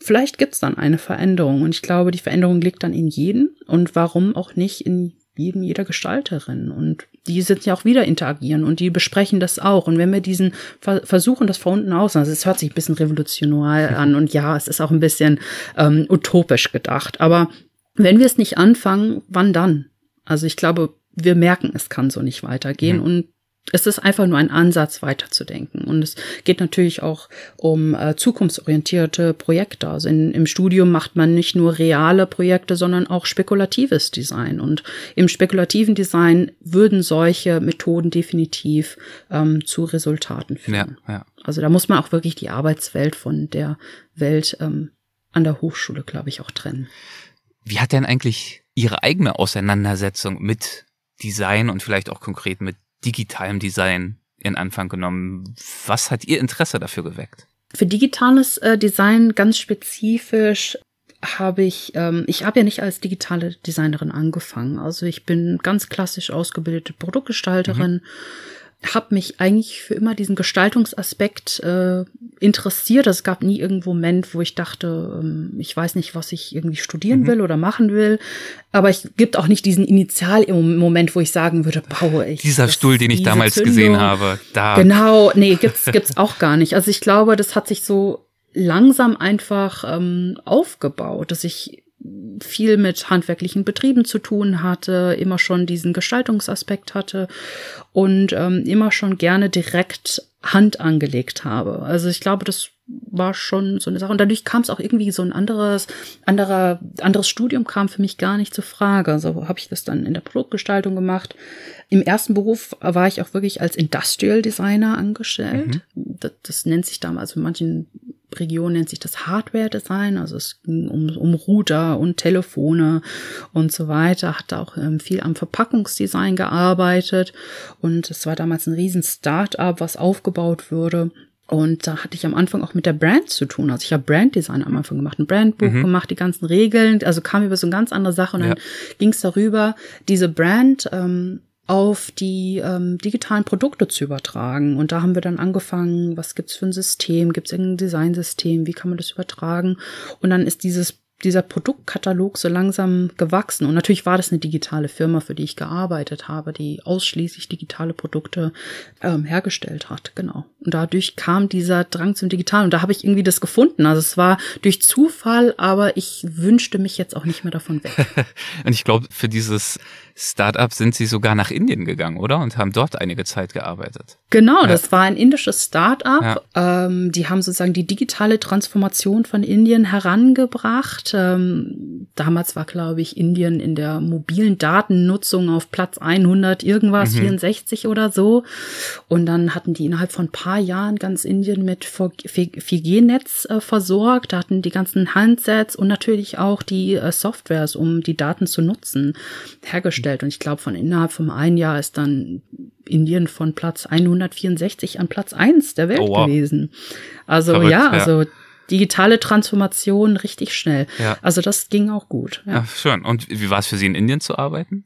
vielleicht gibt's dann eine Veränderung und ich glaube, die Veränderung liegt dann in jedem und warum auch nicht in jedem, jeder Gestalterin und die sind ja auch wieder interagieren und die besprechen das auch. Und wenn wir diesen versuchen, das von unten aus, also es hört sich ein bisschen revolutionär an und ja, es ist auch ein bisschen ähm, utopisch gedacht. Aber wenn wir es nicht anfangen, wann dann? Also ich glaube, wir merken, es kann so nicht weitergehen. Mhm. Und es ist einfach nur ein Ansatz, weiterzudenken. Und es geht natürlich auch um äh, zukunftsorientierte Projekte. Also in, im Studium macht man nicht nur reale Projekte, sondern auch spekulatives Design. Und im spekulativen Design würden solche Methoden definitiv ähm, zu Resultaten führen. Ja, ja. Also da muss man auch wirklich die Arbeitswelt von der Welt ähm, an der Hochschule, glaube ich, auch trennen. Wie hat denn eigentlich Ihre eigene Auseinandersetzung mit Design und vielleicht auch konkret mit digitalem Design in Anfang genommen. Was hat Ihr Interesse dafür geweckt? Für digitales äh, Design ganz spezifisch habe ich, ähm, ich habe ja nicht als digitale Designerin angefangen. Also ich bin ganz klassisch ausgebildete Produktgestalterin. Mhm habe mich eigentlich für immer diesen Gestaltungsaspekt äh, interessiert. Es gab nie irgendwo einen Moment, wo ich dachte, ähm, ich weiß nicht, was ich irgendwie studieren mhm. will oder machen will. Aber es gibt auch nicht diesen Initialmoment, wo ich sagen würde, baue ich. Dieser Stuhl, den ich damals Zündung. gesehen habe, da. Genau, nee, gibt's gibt's auch gar nicht. Also ich glaube, das hat sich so langsam einfach ähm, aufgebaut, dass ich viel mit handwerklichen Betrieben zu tun hatte, immer schon diesen Gestaltungsaspekt hatte und ähm, immer schon gerne direkt Hand angelegt habe. Also ich glaube, das war schon so eine Sache. Und dadurch kam es auch irgendwie so ein anderes, anderer, anderes Studium kam für mich gar nicht zur Frage. Also habe ich das dann in der Produktgestaltung gemacht. Im ersten Beruf war ich auch wirklich als Industrial Designer angestellt. Mhm. Das, das nennt sich damals in manchen Region nennt sich das Hardware Design, also es ging um, um Router und Telefone und so weiter, hatte auch ähm, viel am Verpackungsdesign gearbeitet und es war damals ein riesen Start-up, was aufgebaut wurde. Und da hatte ich am Anfang auch mit der Brand zu tun. Also ich habe Branddesign am Anfang gemacht, ein Brandbuch mhm. gemacht, die ganzen Regeln, also kam über so eine ganz andere Sache und dann ja. ging es darüber, diese Brand ähm, auf die ähm, digitalen Produkte zu übertragen. Und da haben wir dann angefangen, was gibt's für ein System? Gibt's irgendein Designsystem? Wie kann man das übertragen? Und dann ist dieses dieser Produktkatalog so langsam gewachsen. Und natürlich war das eine digitale Firma, für die ich gearbeitet habe, die ausschließlich digitale Produkte ähm, hergestellt hat. Genau. Und dadurch kam dieser Drang zum Digitalen. Und da habe ich irgendwie das gefunden. Also es war durch Zufall, aber ich wünschte mich jetzt auch nicht mehr davon weg. und ich glaube, für dieses Startup sind Sie sogar nach Indien gegangen, oder? Und haben dort einige Zeit gearbeitet. Genau, ja. das war ein indisches Startup. Ja. Ähm, die haben sozusagen die digitale Transformation von Indien herangebracht. Ähm, damals war, glaube ich, Indien in der mobilen Datennutzung auf Platz 100 irgendwas, mhm. 64 oder so. Und dann hatten die innerhalb von ein paar Jahren ganz Indien mit 4G-Netz äh, versorgt. Da hatten die ganzen Handsets und natürlich auch die äh, Softwares, um die Daten zu nutzen, hergestellt gestellt. Und ich glaube, von innerhalb von einem Jahr ist dann Indien von Platz 164 an Platz 1 der Welt oh, wow. gewesen. Also Verrückt, ja, also ja. Digitale Transformation richtig schnell. Ja. Also das ging auch gut. Ja, ja schön. Und wie war es für Sie in Indien zu arbeiten?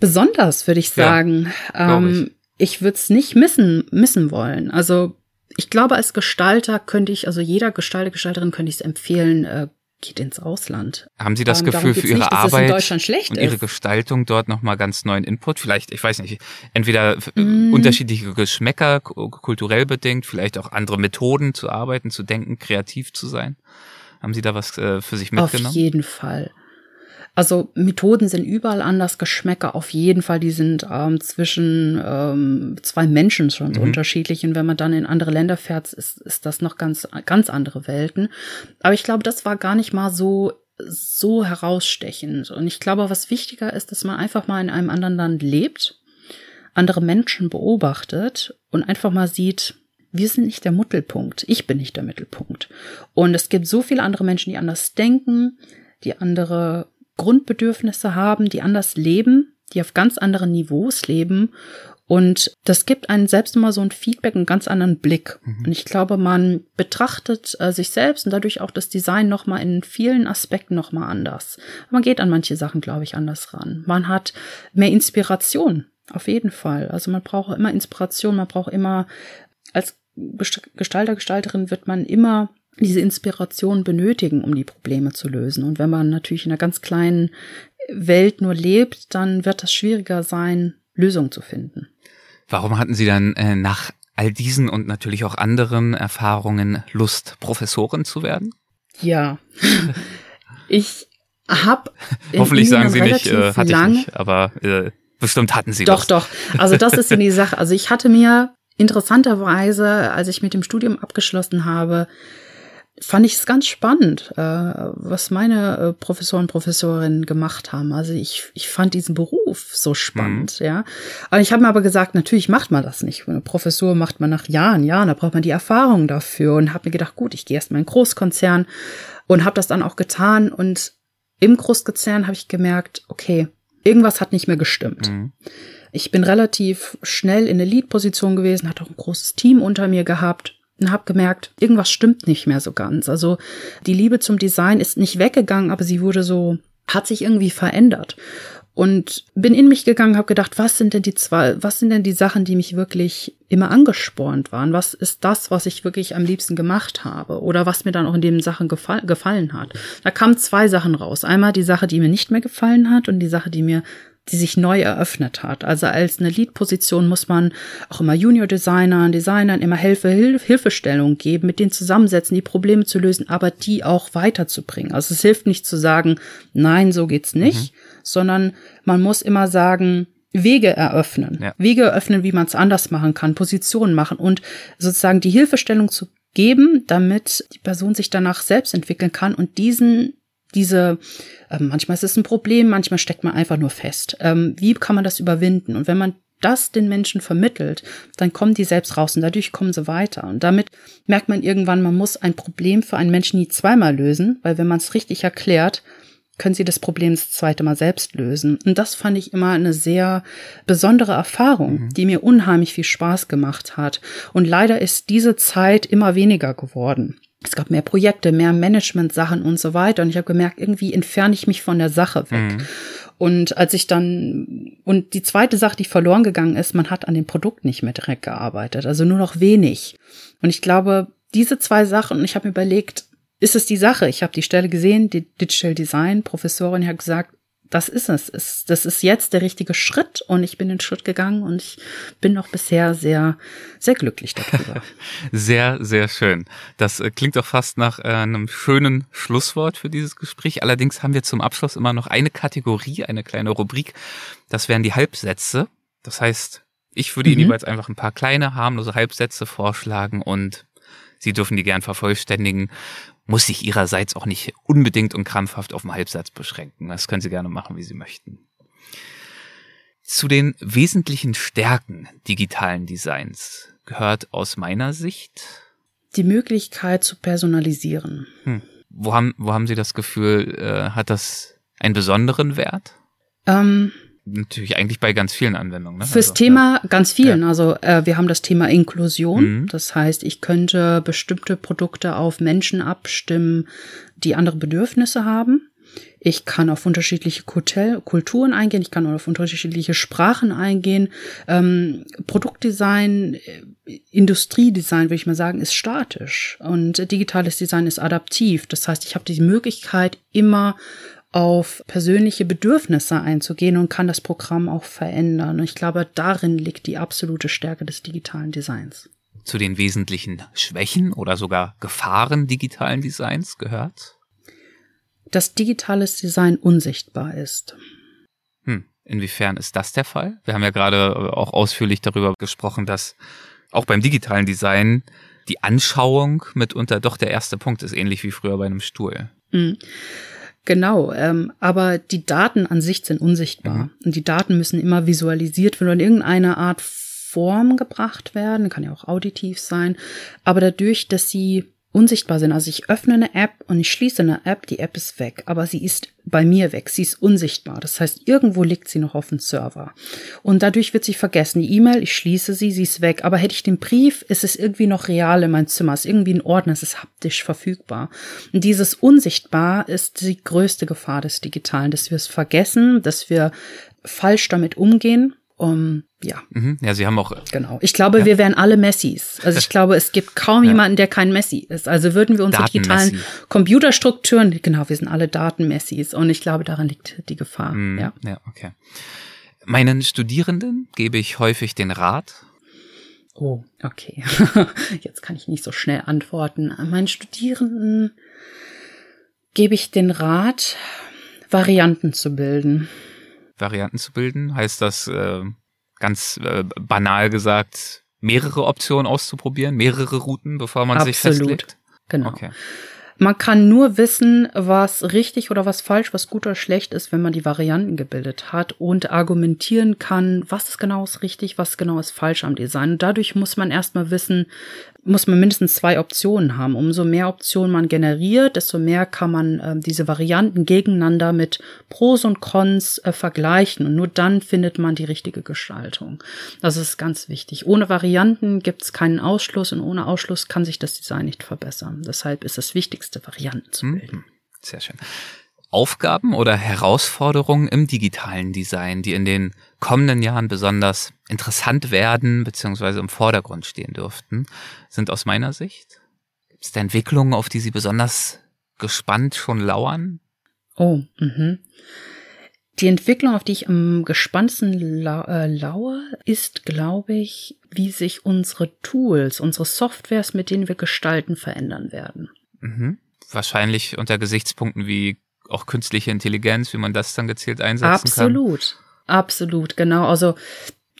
Besonders, würde ich sagen. Ähm, ich ich würde es nicht missen, missen wollen. Also ich glaube, als Gestalter könnte ich, also jeder Gestalter, Gestalterin könnte ich es empfehlen, äh, geht ins Ausland. Haben Sie das ähm, Gefühl für Ihre nicht, Arbeit und Ihre ist. Gestaltung dort nochmal ganz neuen Input? Vielleicht, ich weiß nicht, entweder mm. unterschiedliche Geschmäcker, kulturell bedingt, vielleicht auch andere Methoden zu arbeiten, zu denken, kreativ zu sein. Haben Sie da was äh, für sich mitgenommen? Auf jeden Fall. Also Methoden sind überall anders, Geschmäcker auf jeden Fall, die sind ähm, zwischen ähm, zwei Menschen schon so mhm. unterschiedlich. Und wenn man dann in andere Länder fährt, ist, ist das noch ganz, ganz andere Welten. Aber ich glaube, das war gar nicht mal so so herausstechend. Und ich glaube, was wichtiger ist, dass man einfach mal in einem anderen Land lebt, andere Menschen beobachtet und einfach mal sieht, wir sind nicht der Mittelpunkt. Ich bin nicht der Mittelpunkt. Und es gibt so viele andere Menschen, die anders denken, die andere Grundbedürfnisse haben, die anders leben, die auf ganz anderen Niveaus leben. Und das gibt einen selbst immer so ein Feedback, einen ganz anderen Blick. Mhm. Und ich glaube, man betrachtet äh, sich selbst und dadurch auch das Design nochmal in vielen Aspekten nochmal anders. Man geht an manche Sachen, glaube ich, anders ran. Man hat mehr Inspiration, auf jeden Fall. Also man braucht immer Inspiration, man braucht immer, als Gestalter, Gestalterin wird man immer diese Inspiration benötigen, um die Probleme zu lösen. Und wenn man natürlich in einer ganz kleinen Welt nur lebt, dann wird das schwieriger sein, Lösungen zu finden. Warum hatten Sie dann äh, nach all diesen und natürlich auch anderen Erfahrungen Lust, Professorin zu werden? Ja, ich habe hoffentlich sagen Sie nicht, äh, hatte ich nicht, aber äh, bestimmt hatten Sie doch, Lust. doch. Also das ist die Sache. Also ich hatte mir interessanterweise, als ich mit dem Studium abgeschlossen habe, fand ich es ganz spannend, äh, was meine äh, Professoren und Professorinnen gemacht haben. Also ich, ich fand diesen Beruf so spannend, mhm. ja. Aber ich habe mir aber gesagt, natürlich macht man das nicht. Eine Professur macht man nach Jahren, Jahren, da braucht man die Erfahrung dafür und habe mir gedacht, gut, ich gehe erst mal in Großkonzern und habe das dann auch getan und im Großkonzern habe ich gemerkt, okay, irgendwas hat nicht mehr gestimmt. Mhm. Ich bin relativ schnell in eine Lead-Position gewesen, hatte auch ein großes Team unter mir gehabt und habe gemerkt, irgendwas stimmt nicht mehr so ganz. Also die Liebe zum Design ist nicht weggegangen, aber sie wurde so, hat sich irgendwie verändert. Und bin in mich gegangen, habe gedacht, was sind denn die zwei, was sind denn die Sachen, die mich wirklich immer angespornt waren? Was ist das, was ich wirklich am liebsten gemacht habe? Oder was mir dann auch in den Sachen gefall, gefallen hat? Da kamen zwei Sachen raus. Einmal die Sache, die mir nicht mehr gefallen hat und die Sache, die mir die sich neu eröffnet hat. Also als eine Lead-Position muss man auch immer Junior-Designern, Designern immer Hilfe, Hilf Hilfestellung geben, mit denen zusammensetzen, die Probleme zu lösen, aber die auch weiterzubringen. Also es hilft nicht zu sagen, nein, so geht's nicht, mhm. sondern man muss immer sagen, Wege eröffnen. Ja. Wege eröffnen, wie man es anders machen kann, Positionen machen und sozusagen die Hilfestellung zu geben, damit die Person sich danach selbst entwickeln kann und diesen diese, äh, manchmal ist es ein Problem, manchmal steckt man einfach nur fest. Ähm, wie kann man das überwinden? Und wenn man das den Menschen vermittelt, dann kommen die selbst raus und dadurch kommen sie weiter. Und damit merkt man irgendwann, man muss ein Problem für einen Menschen nie zweimal lösen, weil wenn man es richtig erklärt, können sie das Problem das zweite Mal selbst lösen. Und das fand ich immer eine sehr besondere Erfahrung, mhm. die mir unheimlich viel Spaß gemacht hat. Und leider ist diese Zeit immer weniger geworden es gab mehr Projekte, mehr Management-Sachen und so weiter. Und ich habe gemerkt, irgendwie entferne ich mich von der Sache weg. Mhm. Und als ich dann, und die zweite Sache, die verloren gegangen ist, man hat an dem Produkt nicht mehr direkt gearbeitet, also nur noch wenig. Und ich glaube, diese zwei Sachen, und ich habe mir überlegt, ist es die Sache. Ich habe die Stelle gesehen, die Digital Design Professorin hat gesagt, das ist es. Das ist jetzt der richtige Schritt und ich bin den Schritt gegangen und ich bin noch bisher sehr, sehr glücklich darüber. sehr, sehr schön. Das äh, klingt doch fast nach äh, einem schönen Schlusswort für dieses Gespräch. Allerdings haben wir zum Abschluss immer noch eine Kategorie, eine kleine Rubrik. Das wären die Halbsätze. Das heißt, ich würde mhm. Ihnen jeweils einfach ein paar kleine, harmlose Halbsätze vorschlagen und Sie dürfen die gern vervollständigen muss sich ihrerseits auch nicht unbedingt und krampfhaft auf den Halbsatz beschränken. Das können Sie gerne machen, wie Sie möchten. Zu den wesentlichen Stärken digitalen Designs gehört aus meiner Sicht die Möglichkeit zu personalisieren. Hm. Wo, haben, wo haben Sie das Gefühl, äh, hat das einen besonderen Wert? Ähm, natürlich eigentlich bei ganz vielen Anwendungen. Ne? Fürs also, Thema ja. ganz vielen. Ja. Also äh, wir haben das Thema Inklusion. Mhm. Das heißt, ich könnte bestimmte Produkte auf Menschen abstimmen, die andere Bedürfnisse haben. Ich kann auf unterschiedliche Kulturen eingehen, ich kann auf unterschiedliche Sprachen eingehen. Ähm, Produktdesign, äh, Industriedesign, würde ich mal sagen, ist statisch und digitales Design ist adaptiv. Das heißt, ich habe die Möglichkeit, immer auf persönliche Bedürfnisse einzugehen und kann das Programm auch verändern. Und ich glaube, darin liegt die absolute Stärke des digitalen Designs. Zu den wesentlichen Schwächen oder sogar Gefahren digitalen Designs gehört? Dass digitales Design unsichtbar ist. Hm. Inwiefern ist das der Fall? Wir haben ja gerade auch ausführlich darüber gesprochen, dass auch beim digitalen Design die Anschauung mitunter doch der erste Punkt ist, ähnlich wie früher bei einem Stuhl. Mhm. Genau, ähm, aber die Daten an sich sind unsichtbar. Mhm. Und die Daten müssen immer visualisiert werden oder in irgendeiner Art Form gebracht werden, kann ja auch auditiv sein. Aber dadurch, dass sie unsichtbar sind. Also ich öffne eine App und ich schließe eine App, die App ist weg, aber sie ist bei mir weg, sie ist unsichtbar. Das heißt, irgendwo liegt sie noch auf dem Server. Und dadurch wird sie vergessen. Die E-Mail, ich schließe sie, sie ist weg. Aber hätte ich den Brief, ist es irgendwie noch real in meinem Zimmer, ist irgendwie ein Ordner, es ist haptisch verfügbar. Und dieses Unsichtbar ist die größte Gefahr des Digitalen, dass wir es vergessen, dass wir falsch damit umgehen um, ja. Mhm. Ja, Sie haben auch. Genau. Ich glaube, ja. wir wären alle Messis. Also ich glaube, es gibt kaum ja. jemanden, der kein Messi ist. Also würden wir unsere digitalen Computerstrukturen, genau, wir sind alle Datenmessis. Und ich glaube, daran liegt die Gefahr. Mhm. Ja. ja, okay. Meinen Studierenden gebe ich häufig den Rat. Oh, okay. Jetzt kann ich nicht so schnell antworten. Meinen Studierenden gebe ich den Rat, Varianten zu bilden. Varianten zu bilden? Heißt das äh, ganz äh, banal gesagt, mehrere Optionen auszuprobieren, mehrere Routen, bevor man Absolut. sich festlegt? Genau. Okay. Man kann nur wissen, was richtig oder was falsch, was gut oder schlecht ist, wenn man die Varianten gebildet hat und argumentieren kann, was genau ist richtig, was genau ist falsch am Design. Und dadurch muss man erstmal wissen, muss man mindestens zwei Optionen haben. Umso mehr Optionen man generiert, desto mehr kann man äh, diese Varianten gegeneinander mit Pros und Cons äh, vergleichen. Und nur dann findet man die richtige Gestaltung. Das ist ganz wichtig. Ohne Varianten gibt es keinen Ausschluss und ohne Ausschluss kann sich das Design nicht verbessern. Deshalb ist das Wichtigste, Varianten zu bilden. Mhm. Sehr schön. Aufgaben oder Herausforderungen im digitalen Design, die in den kommenden Jahren besonders interessant werden bzw. im Vordergrund stehen dürften, sind aus meiner Sicht? Gibt es da Entwicklungen, auf die Sie besonders gespannt schon lauern? Oh, mhm. Die Entwicklung, auf die ich am gespanntesten lau äh, lauere, ist, glaube ich, wie sich unsere Tools, unsere Softwares, mit denen wir gestalten, verändern werden. Mhm. Wahrscheinlich unter Gesichtspunkten wie auch künstliche Intelligenz, wie man das dann gezielt einsetzen Absolut. kann. Absolut. Absolut, genau. Also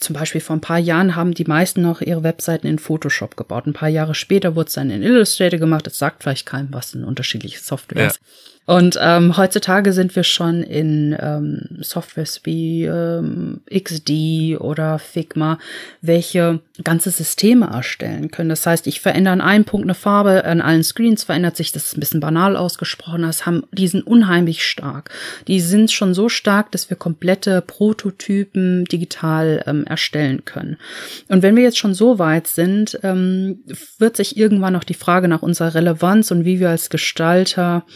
zum Beispiel vor ein paar Jahren haben die meisten noch ihre Webseiten in Photoshop gebaut. Ein paar Jahre später wurde es dann in Illustrator gemacht. Das sagt vielleicht keinem was, in unterschiedliche Softwares. Ja. Und ähm, heutzutage sind wir schon in ähm, Softwares wie ähm, XD oder Figma, welche ganze Systeme erstellen können. Das heißt, ich verändere an einem Punkt eine Farbe, an allen Screens verändert sich, das ist ein bisschen banal ausgesprochen, das haben, die sind unheimlich stark. Die sind schon so stark, dass wir komplette Prototypen digital ähm, erstellen können. Und wenn wir jetzt schon so weit sind, ähm, wird sich irgendwann noch die Frage nach unserer Relevanz und wie wir als Gestalter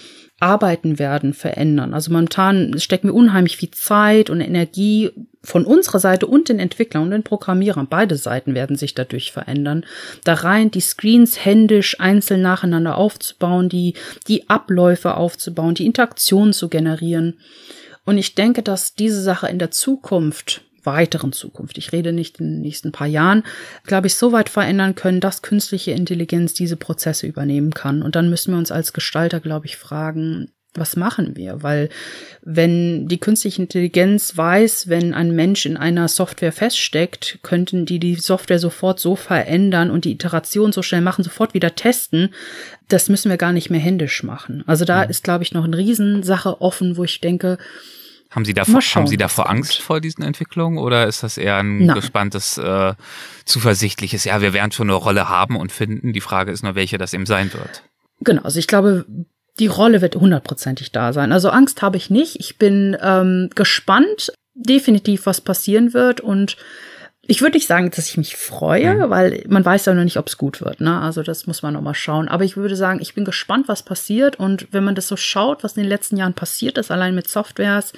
arbeiten werden, verändern. Also momentan stecken wir unheimlich viel Zeit und Energie von unserer Seite und den Entwicklern und den Programmierern. Beide Seiten werden sich dadurch verändern. Da rein die Screens händisch einzeln nacheinander aufzubauen, die, die Abläufe aufzubauen, die Interaktion zu generieren. Und ich denke, dass diese Sache in der Zukunft weiteren Zukunft, ich rede nicht in den nächsten paar Jahren, glaube ich, so weit verändern können, dass künstliche Intelligenz diese Prozesse übernehmen kann. Und dann müssen wir uns als Gestalter, glaube ich, fragen, was machen wir? Weil wenn die künstliche Intelligenz weiß, wenn ein Mensch in einer Software feststeckt, könnten die die Software sofort so verändern und die Iteration so schnell machen, sofort wieder testen. Das müssen wir gar nicht mehr händisch machen. Also da ist, glaube ich, noch eine Riesensache offen, wo ich denke, haben Sie davor, schauen, haben Sie davor Angst vor diesen Entwicklungen oder ist das eher ein Nein. gespanntes, äh, zuversichtliches, ja, wir werden schon eine Rolle haben und finden. Die Frage ist nur, welche das eben sein wird. Genau, also ich glaube, die Rolle wird hundertprozentig da sein. Also Angst habe ich nicht. Ich bin ähm, gespannt, definitiv, was passieren wird und ich würde nicht sagen, dass ich mich freue, mhm. weil man weiß ja noch nicht, ob es gut wird. Ne? Also das muss man noch mal schauen. Aber ich würde sagen, ich bin gespannt, was passiert. Und wenn man das so schaut, was in den letzten Jahren passiert ist, allein mit Softwares,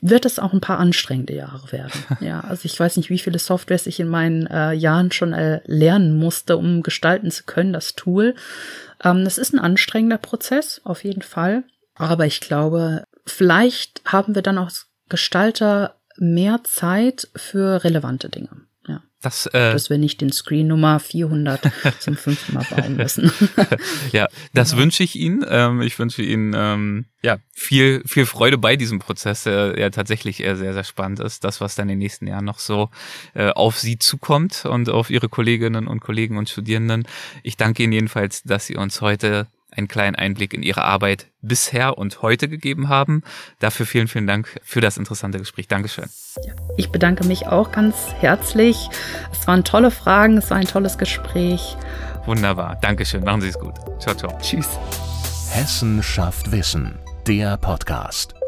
wird es auch ein paar anstrengende Jahre werden. ja, also ich weiß nicht, wie viele Softwares ich in meinen äh, Jahren schon äh, lernen musste, um gestalten zu können, das Tool. Ähm, das ist ein anstrengender Prozess, auf jeden Fall. Aber ich glaube, vielleicht haben wir dann auch Gestalter mehr Zeit für relevante Dinge. Ja. Das, äh, Dass wir nicht den Screen Nummer 400 zum fünften Mal bauen müssen. ja, das genau. wünsche ich Ihnen. Ähm, ich wünsche Ihnen ähm, ja viel viel Freude bei diesem Prozess, der ja tatsächlich sehr sehr spannend ist. Das, was dann in den nächsten Jahren noch so äh, auf Sie zukommt und auf Ihre Kolleginnen und Kollegen und Studierenden. Ich danke Ihnen jedenfalls, dass Sie uns heute einen kleinen Einblick in Ihre Arbeit bisher und heute gegeben haben. Dafür vielen, vielen Dank für das interessante Gespräch. Dankeschön. Ich bedanke mich auch ganz herzlich. Es waren tolle Fragen, es war ein tolles Gespräch. Wunderbar. Dankeschön. Machen Sie es gut. Ciao, ciao. Tschüss. Hessen schafft Wissen. Der Podcast.